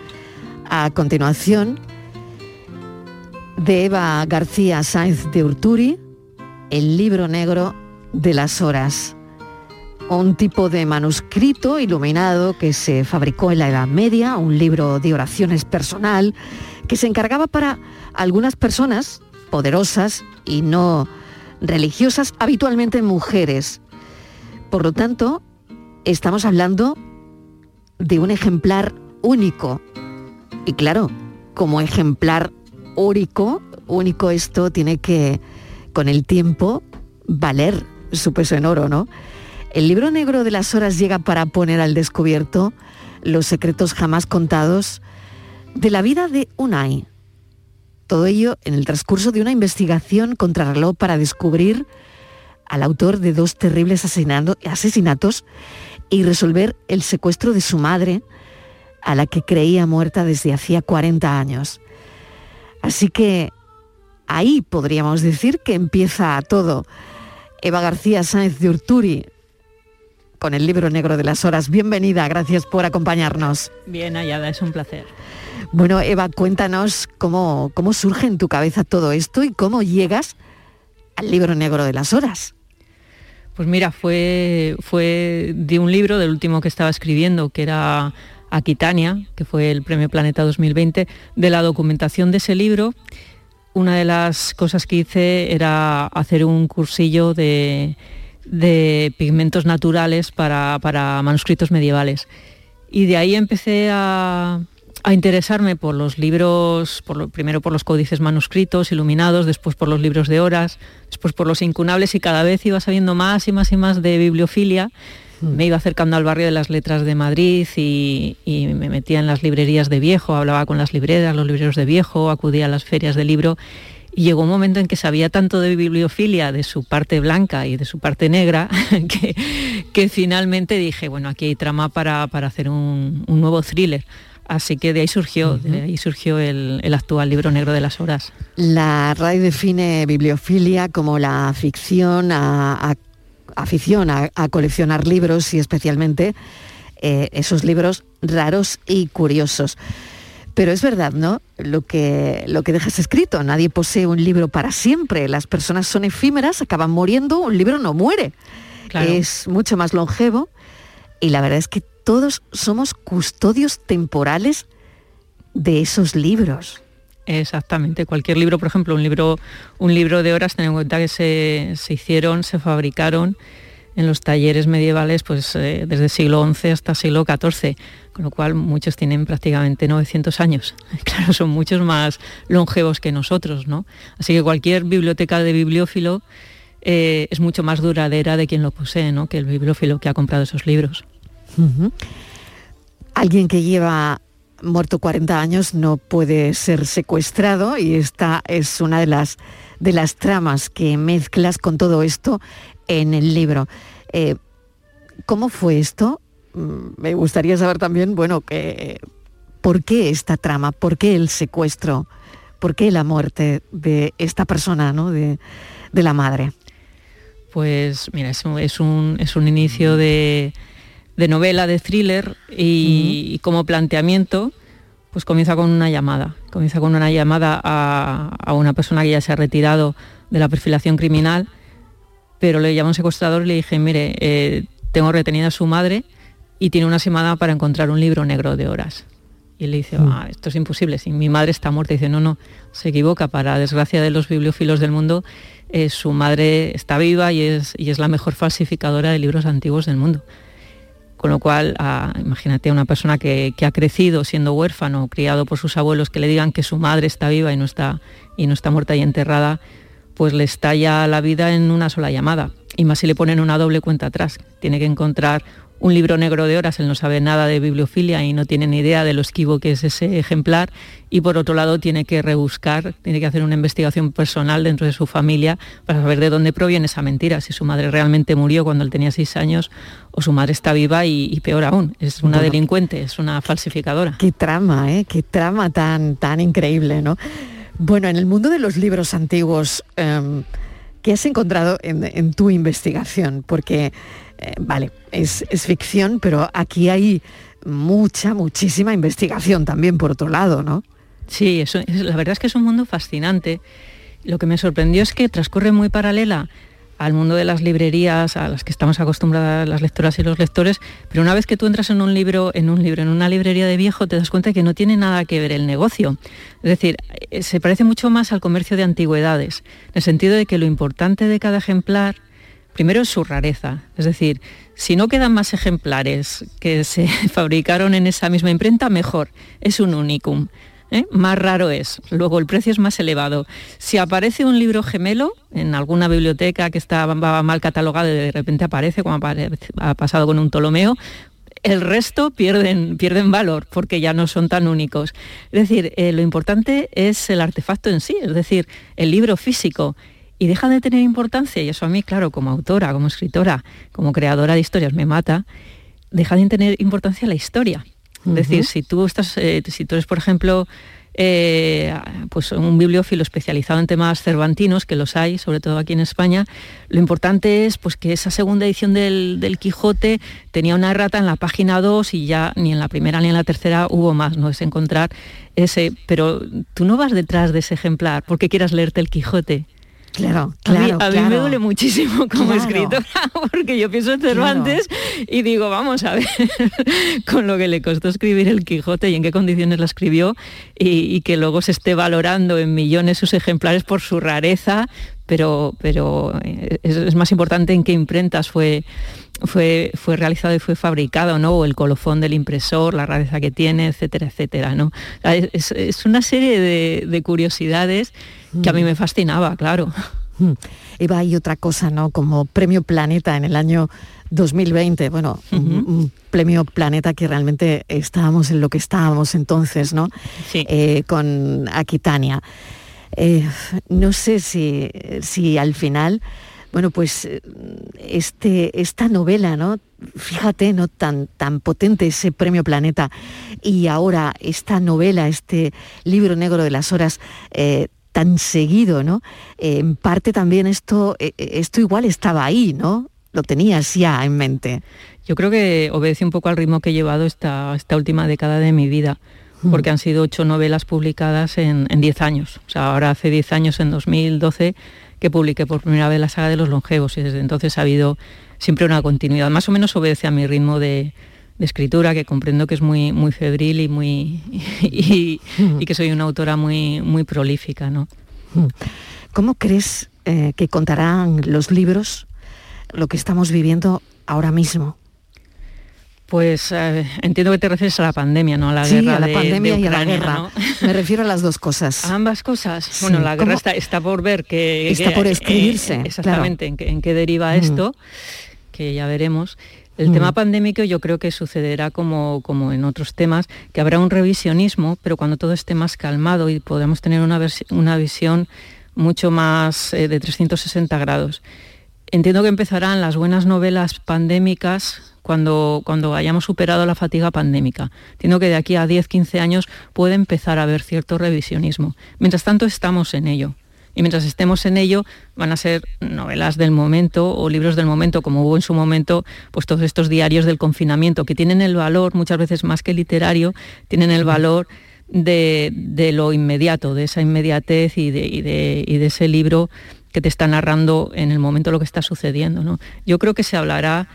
a continuación, de Eva García Sáenz de Urturi, El libro negro de las horas. Un tipo de manuscrito iluminado que se fabricó en la Edad Media, un libro de oraciones personal, que se encargaba para algunas personas poderosas y no religiosas, habitualmente mujeres. Por lo tanto, estamos hablando de un ejemplar único. Y claro, como ejemplar único, único esto tiene que, con el tiempo, valer su peso en oro, ¿no? El libro negro de las horas llega para poner al descubierto los secretos jamás contados de la vida de Unai. Todo ello en el transcurso de una investigación contrarreloj para descubrir al autor de dos terribles asesinatos y resolver el secuestro de su madre, a la que creía muerta desde hacía 40 años. Así que ahí podríamos decir que empieza todo. Eva García Sáenz de Urturi, con el libro negro de las horas. Bienvenida, gracias por acompañarnos. Bien hallada, es un placer. Bueno, Eva, cuéntanos cómo, cómo surge en tu cabeza todo esto y cómo llegas al libro negro de las horas. Pues mira, fue, fue de un libro, del último que estaba escribiendo, que era Aquitania, que fue el Premio Planeta 2020, de la documentación de ese libro. Una de las cosas que hice era hacer un cursillo de, de pigmentos naturales para, para manuscritos medievales. Y de ahí empecé a, a interesarme por los libros, por lo, primero por los códices manuscritos iluminados, después por los libros de horas, después por los incunables y cada vez iba sabiendo más y más y más de bibliofilia. Me iba acercando al barrio de las letras de Madrid y, y me metía en las librerías de viejo, hablaba con las libreras, los libreros de viejo, acudía a las ferias de libro y llegó un momento en que sabía tanto de bibliofilia, de su parte blanca y de su parte negra, que, que finalmente dije, bueno, aquí hay trama para, para hacer un, un nuevo thriller. Así que de ahí surgió, de ahí surgió el, el actual libro negro de las horas. La RAI define bibliofilia como la ficción a, a- afición a, a coleccionar libros y especialmente eh, esos libros raros y curiosos. Pero es verdad, ¿no? Lo que, lo que dejas escrito, nadie posee un libro para siempre, las personas son efímeras, acaban muriendo, un libro no muere. Claro. Es mucho más longevo y la verdad es que todos somos custodios temporales de esos libros. Exactamente, cualquier libro, por ejemplo, un libro, un libro de horas, ten en cuenta que se, se hicieron, se fabricaron en los talleres medievales pues, eh, desde siglo XI hasta siglo XIV, con lo cual muchos tienen prácticamente 900 años. Claro, son muchos más longevos que nosotros, ¿no? Así que cualquier biblioteca de bibliófilo eh, es mucho más duradera de quien lo posee, ¿no? Que el bibliófilo que ha comprado esos libros. Alguien que lleva muerto 40 años no puede ser secuestrado y esta es una de las, de las tramas que mezclas con todo esto en el libro. Eh, ¿Cómo fue esto? Mm, Me gustaría saber también, bueno, que, ¿por qué esta trama? ¿Por qué el secuestro? ¿Por qué la muerte de esta persona, ¿no? de, de la madre? Pues mira, es un, es un, es un inicio de, de novela, de thriller y, y como planteamiento, pues comienza con una llamada. Comienza con una llamada a, a una persona que ya se ha retirado de la perfilación criminal, pero le llama un secuestrador y le dije, mire, eh, tengo retenida a su madre y tiene una semana para encontrar un libro negro de horas. Y le dice, "Ah, esto es imposible, si mi madre está muerta. Y dice, no, no, se equivoca, para desgracia de los bibliófilos del mundo, eh, su madre está viva y es, y es la mejor falsificadora de libros antiguos del mundo. Con lo cual, ah, imagínate a una persona que, que ha crecido siendo huérfano, criado por sus abuelos, que le digan que su madre está viva y no está, y no está muerta y enterrada, pues le estalla la vida en una sola llamada. Y más si le ponen una doble cuenta atrás. Tiene que encontrar un libro negro de horas, él no sabe nada de bibliofilia y no tiene ni idea de lo esquivo que es ese ejemplar. Y por otro lado tiene que rebuscar, tiene que hacer una investigación personal dentro de su familia para saber de dónde proviene esa mentira, si su madre realmente murió cuando él tenía seis años o su madre está viva y, y peor aún, es una Bueno. delincuente, es una falsificadora. Qué trama, ¿eh? Qué trama tan, tan increíble, ¿no? Bueno, en el mundo de los libros antiguos, em, ¿qué has encontrado en, tu investigación? Porque, eh, vale, es, ficción, pero aquí hay mucha, muchísima investigación también por otro lado, ¿no? Sí, la verdad es que es un mundo fascinante. Lo que me sorprendió es que transcurre muy paralela al mundo de las librerías, a las que estamos acostumbradas las lectoras y los lectores, pero una vez que tú entras en un libro, en un libro, en una librería de viejo, te das cuenta que no tiene nada que ver el negocio. Es decir, eh, se parece mucho más al comercio de antigüedades, en el sentido de que lo importante de cada ejemplar Primero es su rareza, es decir, si no quedan más ejemplares que se fabricaron en esa misma imprenta, mejor, es un unicum. ¿Eh? Más raro es, luego el precio es más elevado. Si aparece un libro gemelo en alguna biblioteca que estaba mal catalogado y de repente aparece, como ha pasado con un Ptolomeo, el resto pierden, pierden valor porque ya no son tan únicos. Es decir, eh, lo importante es el artefacto en sí, es decir, el libro físico. Y deja de tener importancia, y eso a mí, claro, como autora, como escritora, como creadora de historias me mata, deja de tener importancia la historia. Es decir, si tú estás, eh, si tú eres, por ejemplo, eh, pues un bibliófilo especializado en temas cervantinos, que los hay, sobre todo aquí en España, lo importante es pues, que esa segunda edición del, del Quijote tenía una errata en la página 2 y ya ni en la primera ni en la tercera hubo más, no es encontrar ese, pero tú no vas detrás de ese ejemplar porque quieras leerte el Quijote. Claro, A mí- claro, a mí, me duele muchísimo como Claro. escritora, porque yo pienso en Cervantes y digo, vamos a ver, con lo que le costó escribir el Quijote y en qué condiciones lo escribió, y, y que luego se esté valorando en millones sus ejemplares por su rareza, pero, pero eh, es, es más importante en qué imprentas fue, fue, fue realizado y fue fabricado, ¿no? O el colofón del impresor, la rareza que tiene, etcétera, etcétera, ¿no? Es, es una serie de, de curiosidades que a mí me fascinaba, claro. Mm. Eva, hay otra cosa, ¿no? Como Premio Planeta en el año 2020, bueno, un, un premio Planeta que realmente estábamos en lo que estábamos entonces, ¿no? Eh, con Aquitania. Eh, no sé si, si al final, bueno, pues eh, este, esta novela, ¿no? Fíjate, ¿no? Tan, tan potente ese premio Planeta y ahora esta novela, este libro negro de las horas, eh, tan seguido, ¿no? Eh, en parte también esto, eh, esto igual estaba ahí, ¿no? Lo tenías ya en mente. Yo creo que obedece un poco al ritmo que he llevado esta, esta última década de mi vida, porque han sido ocho novelas publicadas en, en diez años. O sea, ahora hace diez años, en 2012, que publiqué por primera vez la saga de los longevos y desde entonces ha habido siempre una continuidad. Más o menos obedece a mi ritmo de, escritura, que comprendo que es muy, muy febril y, muy, y, que soy una autora muy, muy prolífica. ¿no? ¿Cómo crees eh, que contarán los libros lo que estamos viviendo ahora mismo? Pues eh, entiendo que te refieres a la pandemia, ¿no? A la sí, guerra a la de- pandemia de y a la guerra. ¿no? Me refiero a las dos cosas. A ambas cosas. Bueno, la guerra está, está por ver que Está que- por eh, escribirse, exactamente en, qué, en qué deriva Mm. esto, que ya veremos. El Mm. tema pandémico yo creo que sucederá como, como en otros temas, que habrá un revisionismo, pero cuando todo esté más calmado y podamos tener una, una visión mucho más eh, de 360 grados. Entiendo que empezarán las buenas novelas pandémicas cuando, cuando hayamos superado la fatiga pandémica. Entiendo que de aquí a 10, 15 años puede empezar a haber cierto revisionismo. Mientras tanto estamos en ello. Y mientras estemos en ello, van a ser novelas del momento o libros del momento, como hubo en su momento, pues todos estos diarios del confinamiento, que tienen el valor, muchas veces más que literario, tienen el valor de, de lo inmediato, de esa inmediatez y de, y de- y de ese libro que te está narrando en el momento lo que está sucediendo. ¿no? Yo creo que se hablará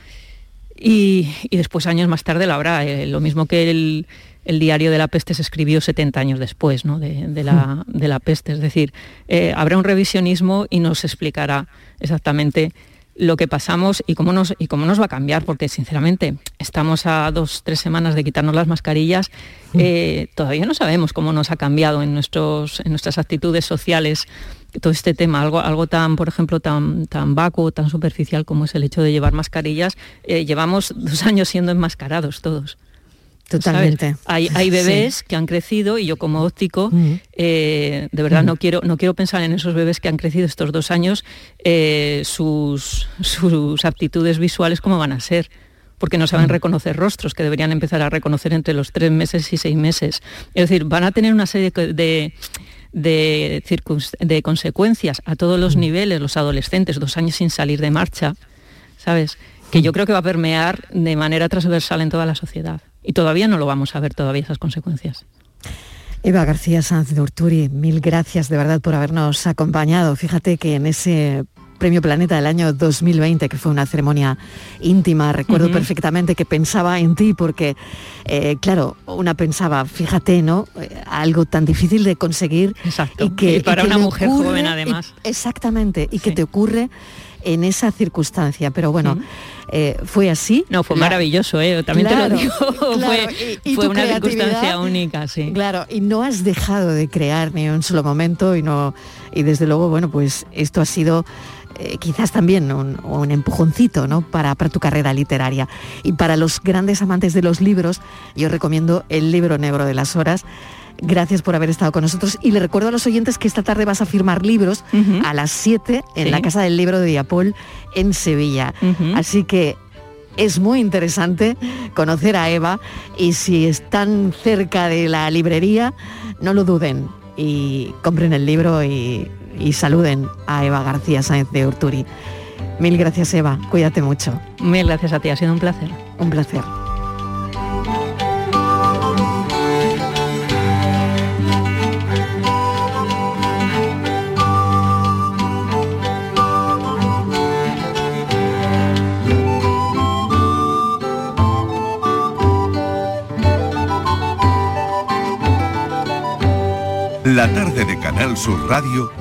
y, y después años más tarde lo habrá. eh, lo mismo que el, el diario de la peste se escribió 70 años después ¿no? de, de la, de la peste. Es decir, eh, habrá un revisionismo y nos explicará exactamente lo que pasamos y cómo, nos, y cómo nos va a cambiar, porque sinceramente estamos a dos, tres semanas de quitarnos las mascarillas, eh, todavía no sabemos cómo nos ha cambiado en, nuestros, en nuestras actitudes sociales todo este tema, algo, algo tan, por ejemplo, tan, tan vacuo, tan superficial como es el hecho de llevar mascarillas, eh, llevamos dos años siendo enmascarados todos. Totalmente. Hay, hay bebés que han crecido y yo como óptico, eh, de verdad no, quiero, no quiero pensar en esos bebés que han crecido estos dos años, eh, sus, sus aptitudes visuales cómo van a ser porque no saben reconocer rostros, que deberían empezar a reconocer entre los tres meses y seis meses. Es decir, van a tener una serie de, de, de consecuencias a todos los niveles, los adolescentes, dos años sin salir de marcha, ¿sabes? Que yo creo que va a permear de manera transversal en toda la sociedad. Y todavía no lo vamos a ver todavía esas consecuencias. Eva García Sanz de Urturi, mil gracias de verdad por habernos acompañado. Fíjate que en ese Premio Planeta del año 2020, que fue una ceremonia íntima, recuerdo perfectamente que pensaba en ti porque, eh, claro, una pensaba, fíjate, ¿no? Eh, algo tan difícil de conseguir. Exacto. Y que, Y para y que una mujer joven, además. y- exactamente, y que te ocurre en esa circunstancia. Pero bueno, eh, fue así. No, fue La- maravilloso, ¿eh? también te lo digo. claro, fue y- y fue una circunstancia única, sí. Claro, y no has dejado de crear ni un solo momento y no y desde luego, bueno, pues esto ha sido eh, quizás también un, un empujoncito ¿no? para, para tu carrera literaria. Y para los grandes amantes de los libros, yo recomiendo el libro negro de las horas. Gracias por haber estado con nosotros y le recuerdo a los oyentes que esta tarde vas a firmar libros a las 7 en Sí. la Casa del Libro de Diapol en Sevilla. Así que es muy interesante conocer a Eva y si están cerca de la librería, no lo duden y compren el libro y, y saluden a Eva García Sáenz de Urturi. Mil gracias Eva, cuídate mucho. Mil gracias a ti, ha sido un placer. Un placer. La tarde de Canal Sur Radio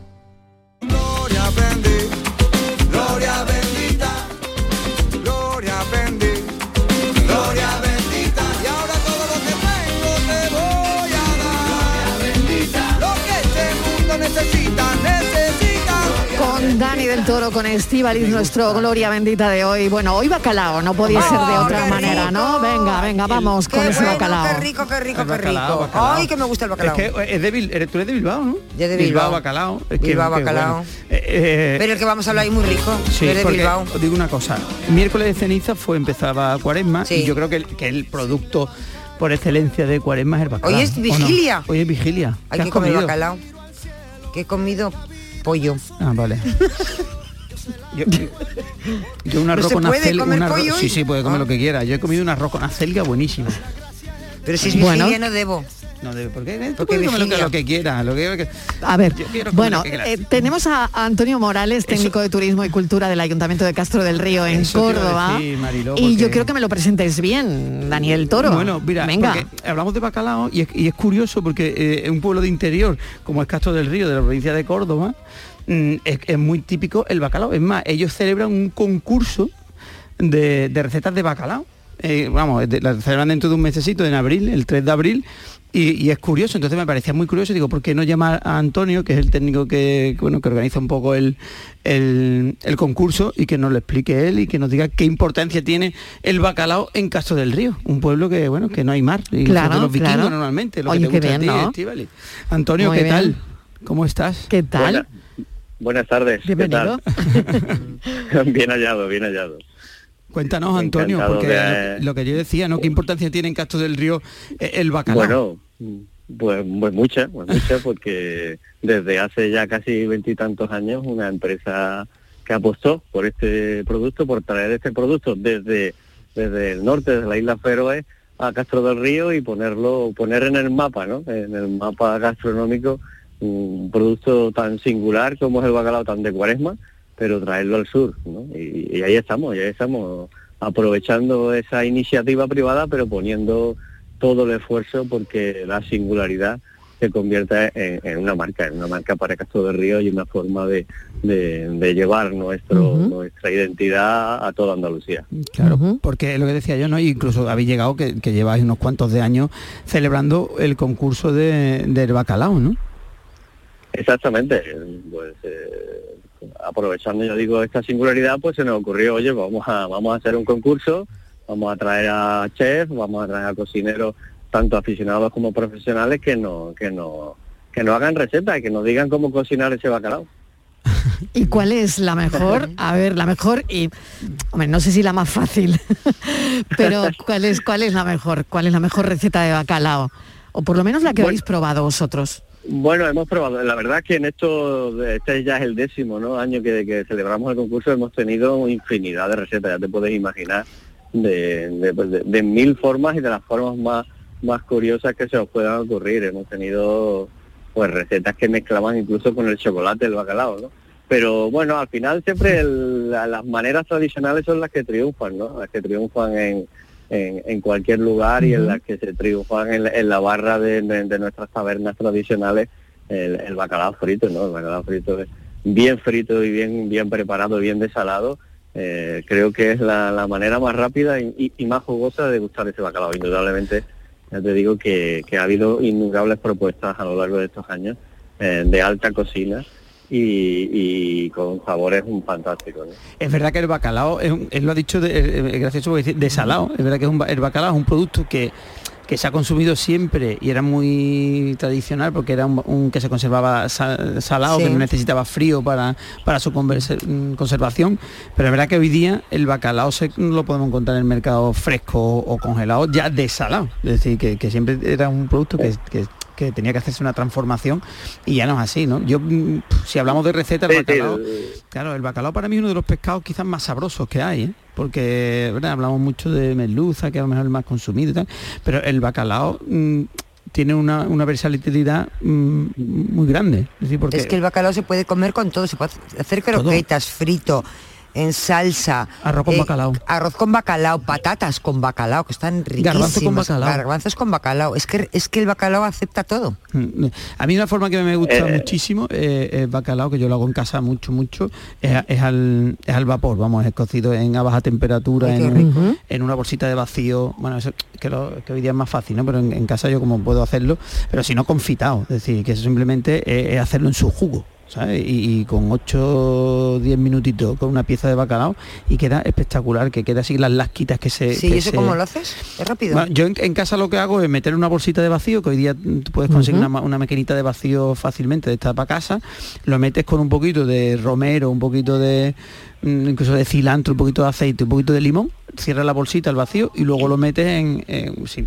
del Toro, con Estíbaliz, nuestro Gloria Bendita de hoy. Bueno, hoy bacalao, no podía ser de Oh, otra manera, ¿no? Venga, venga, vamos con Qué ese bueno, bacalao. qué rico, qué rico, qué rico. bacalao. Ay, que me gusta el bacalao. Es que es de, Bil- eres- tú eres de Bilbao, ¿no? Yo de Bilbao. bacalao. Es que- Bilbao, bacalao. bueno. Eh, eh, Pero el que vamos a hablar ahí muy rico. Sí, de porque Bilbao. os digo una cosa. Miércoles de ceniza fue empezaba Cuaresma Sí. y yo creo que el, que el producto por excelencia de Cuaresma es el bacalao. Hoy es vigilia. Hoy es vigilia. Hay ¿Qué que comer comido? bacalao. Que he comido pollo. Ah, vale. Yo, yo un ¿No arroz se con acelga. comer un arroz- pollo hoy? sí, sí, puede comer Ah. lo que quiera. Yo he comido un arroz con acelga buenísimo. Pero si es Bueno. no debo. No debe, ¿por qué? Tú Porque comer lo que, vigilia. lo que. Lo que, A ver, bueno, eh, tenemos a Antonio Morales, técnico de Turismo y Cultura del Ayuntamiento de Castro del Río en Eso Córdoba. decir, Mariló, y yo creo que me lo presentes bien, Daniel Toro. Bueno, mira, venga. hablamos de bacalao y es, y es curioso porque eh, un pueblo de interior como es Castro del Río, de la provincia de Córdoba, mm, es, es muy típico el bacalao. Es más, ellos celebran un concurso de, de recetas de bacalao. Eh, vamos, de- la celebran dentro de un mesecito, en abril, el 3 de abril, y, y es curioso, entonces me parecía muy curioso, digo, ¿por qué no llamar a Antonio, que es el técnico que, que, bueno, que organiza un poco el, el, el concurso, y que nos lo explique él y que nos diga qué importancia tiene el bacalao en Castro del Río, un pueblo que, bueno, que no hay mar, y Claro, los vikingos claro. normalmente, lo Oye, que te gusta bien, a ti, ¿no? Antonio, Muy ¿qué bien. tal? ¿Cómo estás? ¿Qué tal? Buena- buenas tardes. ¿qué Bienvenido. tal? bien hallado, bien hallado. Cuéntanos, Antonio, porque de- lo, lo que yo decía, ¿no? ¿Qué importancia tiene en Castro del Río eh, el bacalao? Bueno, pues, pues mucha, pues mucha, porque desde hace ya casi veintitantos años una empresa que apostó por este producto, por traer este producto desde, desde el norte, desde la isla Feroe a Castro del Río y ponerlo, poner en el mapa, ¿no? En el mapa gastronómico un producto tan singular como es el bacalao, tan de cuaresma, pero traerlo al sur, ¿no? Y, y ahí estamos, y ahí estamos aprovechando esa iniciativa privada, pero poniendo todo el esfuerzo porque la singularidad se convierta en, en una marca, en una marca para Castro del Río y una forma de, de- de llevar nuestro, nuestra identidad a toda Andalucía. Claro, porque es lo que decía yo, ¿no? Incluso habéis llegado, que, que lleváis unos cuantos de años celebrando el concurso de, del bacalao, ¿no? Exactamente, pues eh, aprovechando, yo digo, esta singularidad, pues se nos ocurrió, oye, vamos a, vamos a hacer un concurso, vamos a traer a chefs, vamos a traer a cocineros, tanto aficionados como profesionales, que no, que no, que nos hagan recetas y que nos digan cómo cocinar ese bacalao. ¿Y cuál es la mejor? A ver, la mejor y, hombre, no sé si la más fácil, pero ¿cuál es, cuál es la mejor? ¿Cuál es la mejor receta de bacalao? O por lo menos la que Bueno. habéis probado vosotros. Bueno, hemos probado. La verdad es que en esto, este ya es el décimo ¿no? año que, celebramos el concurso, hemos tenido infinidad de recetas, ya te puedes imaginar, de, de, pues, de- de mil formas y de las formas más, más curiosas que se os puedan ocurrir. Hemos tenido pues recetas que mezclaban incluso con el chocolate, el bacalao, ¿no? Pero bueno, al final siempre el- la- las maneras tradicionales son las que triunfan, ¿no? Las que triunfan en, en, en cualquier lugar y en las que se triunfan en, la- en la barra de, de- de nuestras tabernas tradicionales, el, el bacalao frito, ¿no? El bacalao frito es bien frito y bien, bien preparado, bien desalado. eh, creo que es la, la manera más rápida y, y- y más jugosa de gustar ese bacalao. Indudablemente, ya te digo que, que ha habido innumerables propuestas a lo largo de estos años eh, de alta cocina y, y con sabores fantásticos. ¿no? Es verdad que el bacalao, es un- él lo ha dicho, de, eh, eh, gracioso porque dice desalado, es verdad que es un el bacalao es un producto que, que se ha consumido siempre y era muy tradicional porque era un, un que se conservaba sa- salado, Sí. que no necesitaba frío para, para su converse- mm, conservación, pero es verdad que hoy día el bacalao se, lo podemos encontrar en el mercado fresco o congelado ya desalado, es decir, que, que siempre era un producto que, que- que tenía que hacerse una transformación y ya no es así, ¿no? Yo, mm, si hablamos de recetas, el bacalao, Claro, el bacalao para mí es uno de los pescados quizás más sabrosos que hay, ¿eh? porque ¿verdad? hablamos mucho de merluza, que a lo mejor es el más consumido y tal, pero el bacalao mm, tiene una, una versatilidad mm, muy grande. Es decir, porque Es que el bacalao se puede comer con todo, se puede hacer croquetas, frito, en salsa. Arroz con eh, bacalao. Arroz con bacalao, patatas con bacalao, que están riquísimas. Garbanzo con bacalao. Garbanzos con bacalao. Es que, es que el bacalao acepta todo. A mí una forma que me gusta Eh. muchísimo eh, el bacalao, que yo lo hago en casa mucho, mucho, es, es al, es al vapor, vamos, es cocido en a baja temperatura, en, un- en una bolsita de vacío. Bueno, eso que, lo- que hoy día es más fácil, ¿no? Pero en, en casa yo como puedo hacerlo, pero si no confitado, es decir, que eso simplemente es, es hacerlo en su jugo. ¿Sabes? Y, y con 8 o 10 minutitos con una pieza de bacalao y queda espectacular, que queda así las lasquitas que se... Sí, que ¿y eso se- cómo lo haces? Es rápido. bueno, yo en, en casa lo que hago es meter una bolsita de vacío, que hoy día tú puedes conseguir una, una maquinita de vacío fácilmente de esta para casa, lo metes con un poquito de romero, un poquito de mm, incluso de cilantro, un poquito de aceite, un poquito de limón, cierras la bolsita al vacío y luego lo metes en, en- sí,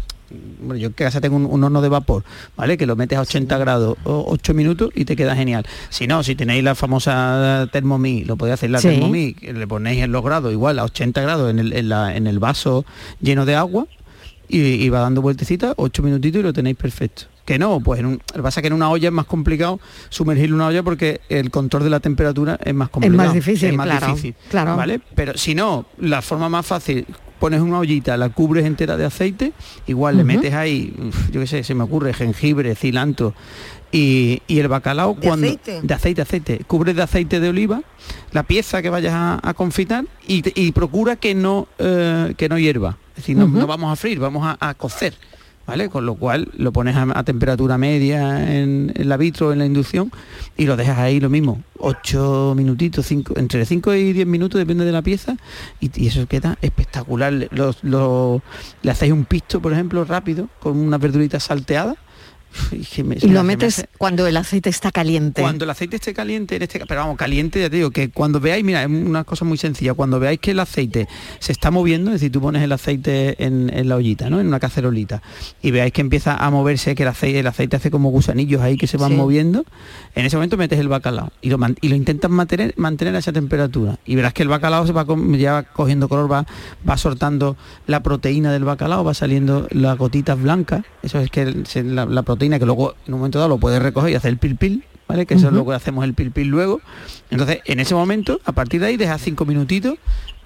bueno, yo en casa tengo un, un horno de vapor, ¿vale? Que lo metes a 80 grados o 8 minutos y te queda genial. Si no, si tenéis la famosa Thermomix, lo podéis hacer la Sí. Thermomix, que le ponéis en los grados igual a 80 grados en el, en la- en el vaso lleno de agua y, y va dando vueltecitas, 8 minutitos y lo tenéis perfecto. Que no, pues en un, lo que pasa es que en una olla es más complicado sumergirle una olla porque el control de la temperatura es más complicado. difícil, es más claro, difícil, claro. ¿vale? Pero si no, la forma más fácil, pones una ollita, la cubres entera de aceite, igual le metes ahí, yo qué sé, se me ocurre, jengibre, cilantro y, y el bacalao ¿De cuando aceite? de aceite, aceite, cubres de aceite de oliva la pieza que vayas a, a confitar y, y procura que no eh, que no hierva, es decir, no, no vamos a freír, vamos a, a cocer. ¿Vale? Con lo cual lo pones a, temperatura media en, en la vitro, en la inducción, y lo dejas ahí lo mismo, 8 minutitos, entre 5 y 10 minutos, depende de la pieza, y, eso queda espectacular. Los- los- le hacéis un pisto, por ejemplo, rápido, con unas verduritas salteadas, me- Y lo me metes hace- cuando el aceite está caliente. cuando el aceite esté caliente, en este, pero vamos, caliente, ya te digo, que cuando veáis, mira, es una cosa muy sencilla, cuando veáis que el aceite se está moviendo, es decir, tú pones el aceite en, en la ollita, ¿no? En una cacerolita, y veáis que empieza a moverse, que el aceite, el aceite hace como gusanillos ahí que se van Sí. moviendo, en ese momento metes el bacalao y lo, y lo intentas mantener, mantener a esa temperatura. Y verás que el bacalao se va ya va cogiendo color, va, va soltando la proteína del bacalao, va saliendo las gotitas blancas, eso es que el- se- la, la proteína que luego en un momento dado lo puedes recoger y hacer el pil pil, ¿vale? Que eso es lo que hacemos el pil pil luego. Entonces, en ese momento, a partir de ahí, dejas cinco minutitos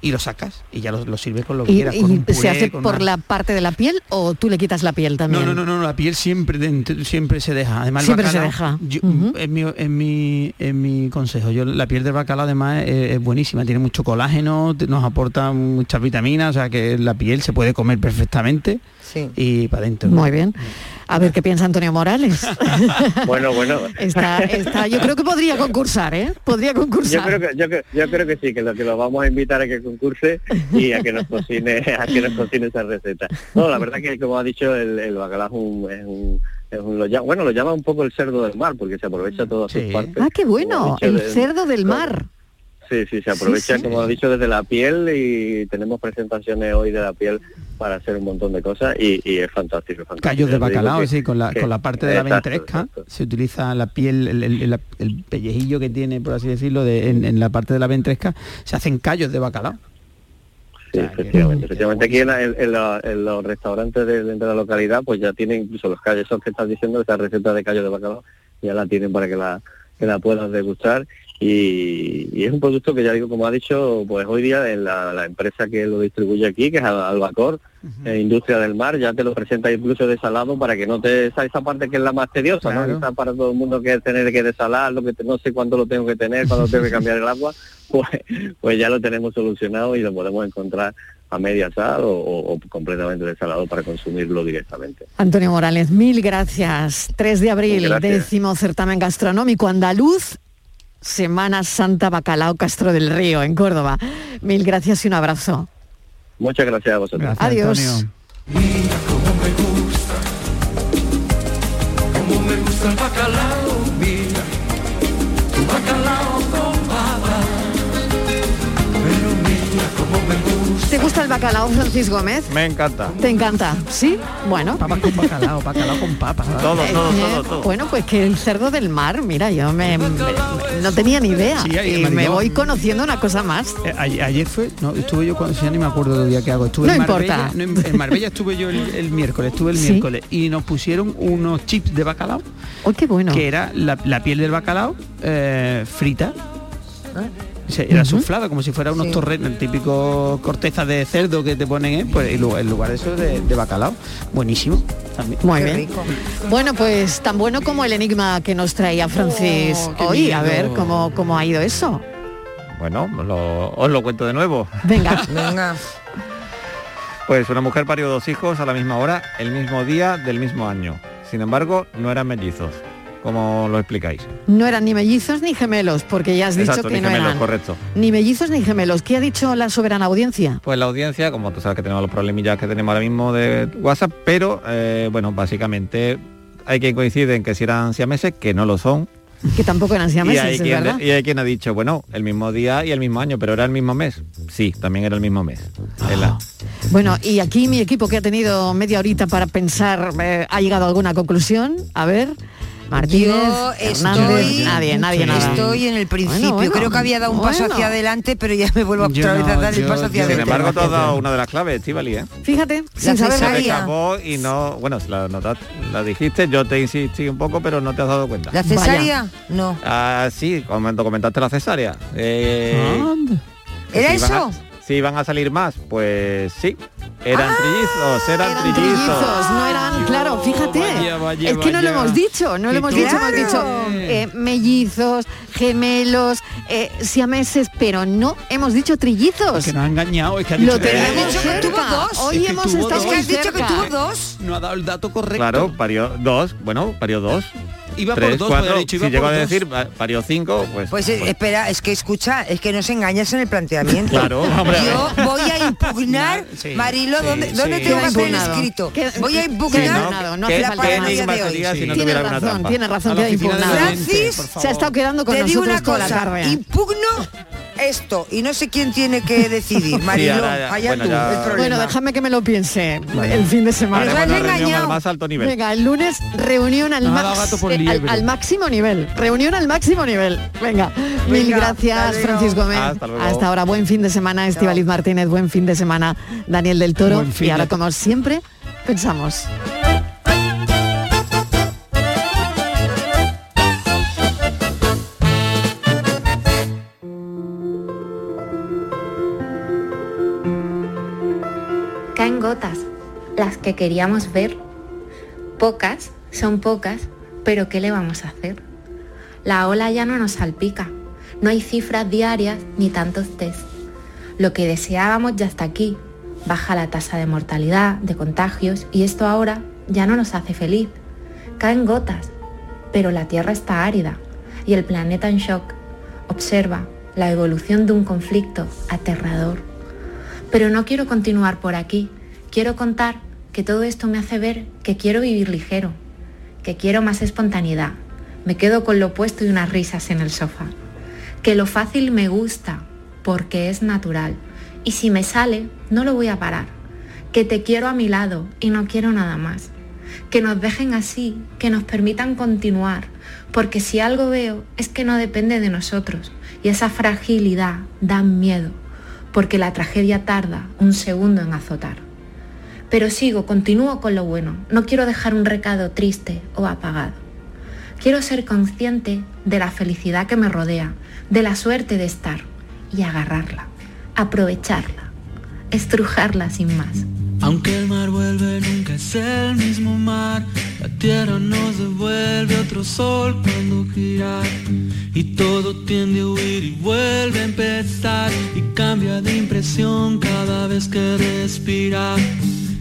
y lo sacas y ya lo, lo sirves con lo que ¿Y, quieras. con un puré, se hace con por una- la parte de la piel o tú le quitas la piel también? no, no, no, no, la piel siempre dentro- siempre se deja. Además, el Siempre se deja. yo- en, mi, en, mi, en mi consejo, yo la piel del bacalao además es, es buenísima, tiene mucho colágeno, nos aporta muchas vitaminas, o sea que la piel se puede comer perfectamente Sí. y para adentro. Muy bien. A ver qué piensa Antonio Morales. Bueno, bueno. está, está, yo creo que podría concursar, ¿eh? Podría Yo concursar. creo que yo, creo- yo creo que sí, que lo que lo vamos a invitar a que concurse y a que nos cocine, a que nos cocine esa receta. No, la verdad que como ha dicho el, el bacalao es un, es un, bueno lo llama un poco el cerdo del mar porque se aprovecha todas sus partes. Ah, qué bueno, el cerdo del como- mar. Sí, sí, se aprovecha, sí. como he dicho, desde la piel y tenemos presentaciones hoy de la piel para hacer un montón de cosas y, y es fantástico. es fantástico. Callos de bacalao, que- sí, con la, que- con la parte de la Exacto, ventresca se utiliza la piel, el, el- el- el pellejillo que tiene, por así decirlo, de- en, en la parte de la ventresca, se hacen callos de bacalao. Sí, efectivamente, efectivamente aquí en, la- en- en la- en los restaurantes de, de la localidad pues ya tienen incluso los callos esos que estás diciendo, esa receta de callos de bacalao, ya la tienen para que la, que la puedas degustar. Y, y es un producto que ya digo, como ha dicho, pues hoy día en la, la empresa que lo distribuye aquí, que es Al- Albacor, eh, Industria del Mar, ya te lo presenta incluso desalado para que no te esa, esa parte que es la más tediosa, ¿no? Esa para todo el mundo que es tener que desalar, lo que te- no sé cuándo lo tengo que tener, cuándo tengo que cambiar el agua, pues, pues ya lo tenemos solucionado y lo podemos encontrar a media sal o, o- o completamente desalado para consumirlo directamente. Antonio Morales, mil gracias. 3 de abril, Gracias. décimo certamen gastronómico andaluz, Semana Santa Bacalao Castro del Río, en Córdoba. Mil gracias y un abrazo. Muchas gracias a vosotros. Adiós. ¿Te gusta el bacalao, Francis Gómez? Me encanta. ¿Te encanta? ¿Sí? Bueno. Papas con bacalao, bacalao con papas. Todo, Eh, todo, todo, todo. Bueno, pues que el cerdo del mar, mira, yo me, me- no tenía ni idea. Sí, ahí, y me voy conociendo una cosa más. Eh, ayer, ayer fue, no, estuve yo cuando ya ni me acuerdo del día que hago. Estuve No en importa. Marbella, no, en, en Marbella estuve yo el, el miércoles, estuve el Sí. miércoles y nos pusieron unos chips de bacalao. ¡Oh, qué bueno! Que era la, la piel del bacalao eh, frita. Era suflada, como si fuera unos torrenos, el típico corteza de cerdo que te ponen, ¿eh? pues en lugar, en lugar de eso de, de bacalao. Buenísimo. También. Muy bien. Bueno, pues tan bueno como el enigma que nos traía Francis Oh, qué hoy. A ver cómo, cómo ha ido eso. Bueno, lo- os lo cuento de nuevo. Venga. Venga. Pues una mujer parió dos hijos a la misma hora, el mismo día, del mismo año. Sin embargo, no eran mellizos. ¿Cómo lo explicáis? No eran ni mellizos ni gemelos, porque ya has dicho que ni no gemelos, eran correcto. ni mellizos ni gemelos. ¿Qué ha dicho la soberana audiencia? Pues la audiencia, como tú sabes que tenemos los problemillas que tenemos ahora mismo de WhatsApp, pero eh, bueno, básicamente hay quien coincide en que si eran siameses, que no lo son. Que tampoco eran y, siameses, hay es quien, verdad. y hay quien ha dicho, bueno, el mismo día y el mismo año, pero era el mismo mes. Sí, también era el mismo mes. Es la- Bueno, y aquí mi equipo que ha tenido media horita para pensar, eh, ¿ha llegado a alguna conclusión? A ver, Martínez, Yo Hernández, estoy, nadie, nadie, nada. estoy en el principio. bueno, Creo que había dado un paso bueno. hacia adelante, pero ya me vuelvo otra vez a dar el paso hacia Sin adelante. embargo, tú has dado una de las claves, Estivali, ¿eh? Fíjate, La sin saber escapó y no, bueno, la, notas- la dijiste, yo te insistí un poco, pero no te has dado cuenta. ¿La cesárea? No. Ah, sí, cuando comentaste la cesárea. Eh, ¿Era si iban a- eso? si iban a salir más, pues sí. Eran Ah, trillizos, eran, trillizos. Trillizos, no eran, claro, fíjate. vaya, vaya, es que no lo hemos dicho, no lo hemos dicho, hemos dicho eh, mellizos, gemelos, eh, siameses, pero no hemos dicho trillizos. Que nos ha engañado, es que ha Lo dicho que- tenemos Ha dicho que cerca. tuvo dos. Hoy Es que hemos estado muy Es que has dicho que cerca. tuvo dos. No ha dado el dato correcto. Claro, parió dos, bueno, parió dos. Iba por tres, dos, cuatro. dicho, iba si llegó por a decir pa- parió cinco, pues... Pues eh, espera, es que escucha, es que nos engañas en el planteamiento. Claro, hombre. Yo voy a impugnar, Sí, sí, ¿dónde, sí. ¿dónde tengo que hacer escrito? Voy a impugnar no hace la más. de hoy. si no Tiene razón, tiene razón, queda impugnado. Francis, Se ha estado quedando con te digo nosotros una toda la cosa, tarde. impugno esto y no sé quién tiene que decidir, ya, allá bueno, tú, ya- el problema. Bueno, déjame que me lo piense el fin de semana. La reunión engañado. al más alto nivel. Venga, el lunes reunión al, max- eh, al, máximo nivel. Reunión al máximo nivel. Venga, mil gracias, hasta luego. Francis Gómez. Hasta luego. Hasta ahora, buen fin de semana, Estibaliz Martínez, buen fin de semana, Daniel del Toro. Y ahora, como siempre, pensamos. Gotas, las que queríamos ver. Pocas, son pocas, pero ¿qué le vamos a hacer? La ola ya no nos salpica, no hay cifras diarias ni tantos test. Lo que deseábamos ya está aquí, baja la tasa de mortalidad, de contagios y esto ahora ya no nos hace feliz. Caen gotas, pero la Tierra está árida y el planeta en shock. Observa la evolución de un conflicto aterrador. Pero no quiero continuar por aquí. Quiero contar que todo esto me hace ver que quiero vivir ligero, que quiero más espontaneidad. Me quedo con lo puesto y unas risas en el sofá. Que lo fácil me gusta porque es natural. Y si me sale, no lo voy a parar. Que te quiero a mi lado y no quiero nada más. Que nos dejen así, que nos permitan continuar. Porque si algo veo es que no depende de nosotros. Y esa fragilidad da miedo porque la tragedia tarda un segundo en azotar. Pero sigo, continúo con lo bueno. No quiero dejar un recado triste o apagado. Quiero ser consciente de la felicidad que me rodea, de la suerte de estar y agarrarla, aprovecharla, estrujarla sin más. Aunque el mar vuelve, nunca es el mismo mar. La tierra nos devuelve otro sol cuando gira. Y todo tiende a huir y vuelve a empezar. Y cambia de impresión cada vez que respira.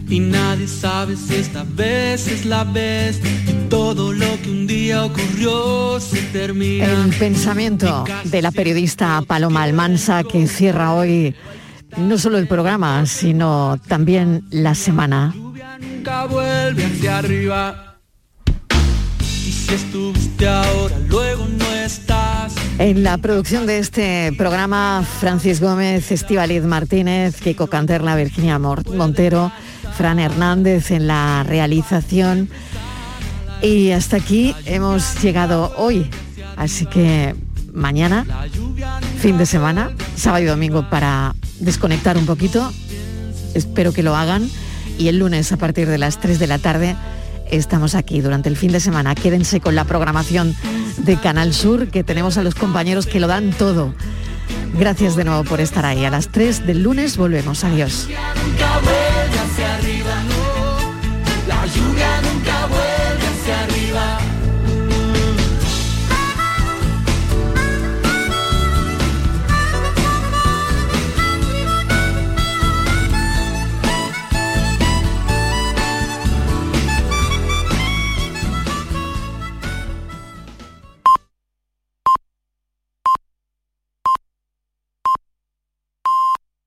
Y nadie sabe si esta vez es la vez. Y todo lo que un día ocurrió se termina. El pensamiento de la periodista Paloma Almansa que cierra hoy no solo el programa, sino también la semana. Nunca vuelve hacia arriba. Y si estuviste ahora, luego no estás. En la producción de este programa, Francis Gómez, Estivaliz Martínez, Kiko Canterla, Virginia Montero, Fran Hernández en la realización. Y hasta aquí hemos llegado hoy. Así que mañana, fin de semana, sábado y domingo para desconectar un poquito. Espero que lo hagan. Y el lunes a partir de las 3 de la tarde estamos aquí durante el fin de semana. Quédense con la programación de Canal Sur, que tenemos a los compañeros que lo dan todo. Gracias de nuevo por estar ahí. A las 3 del lunes volvemos. Adiós.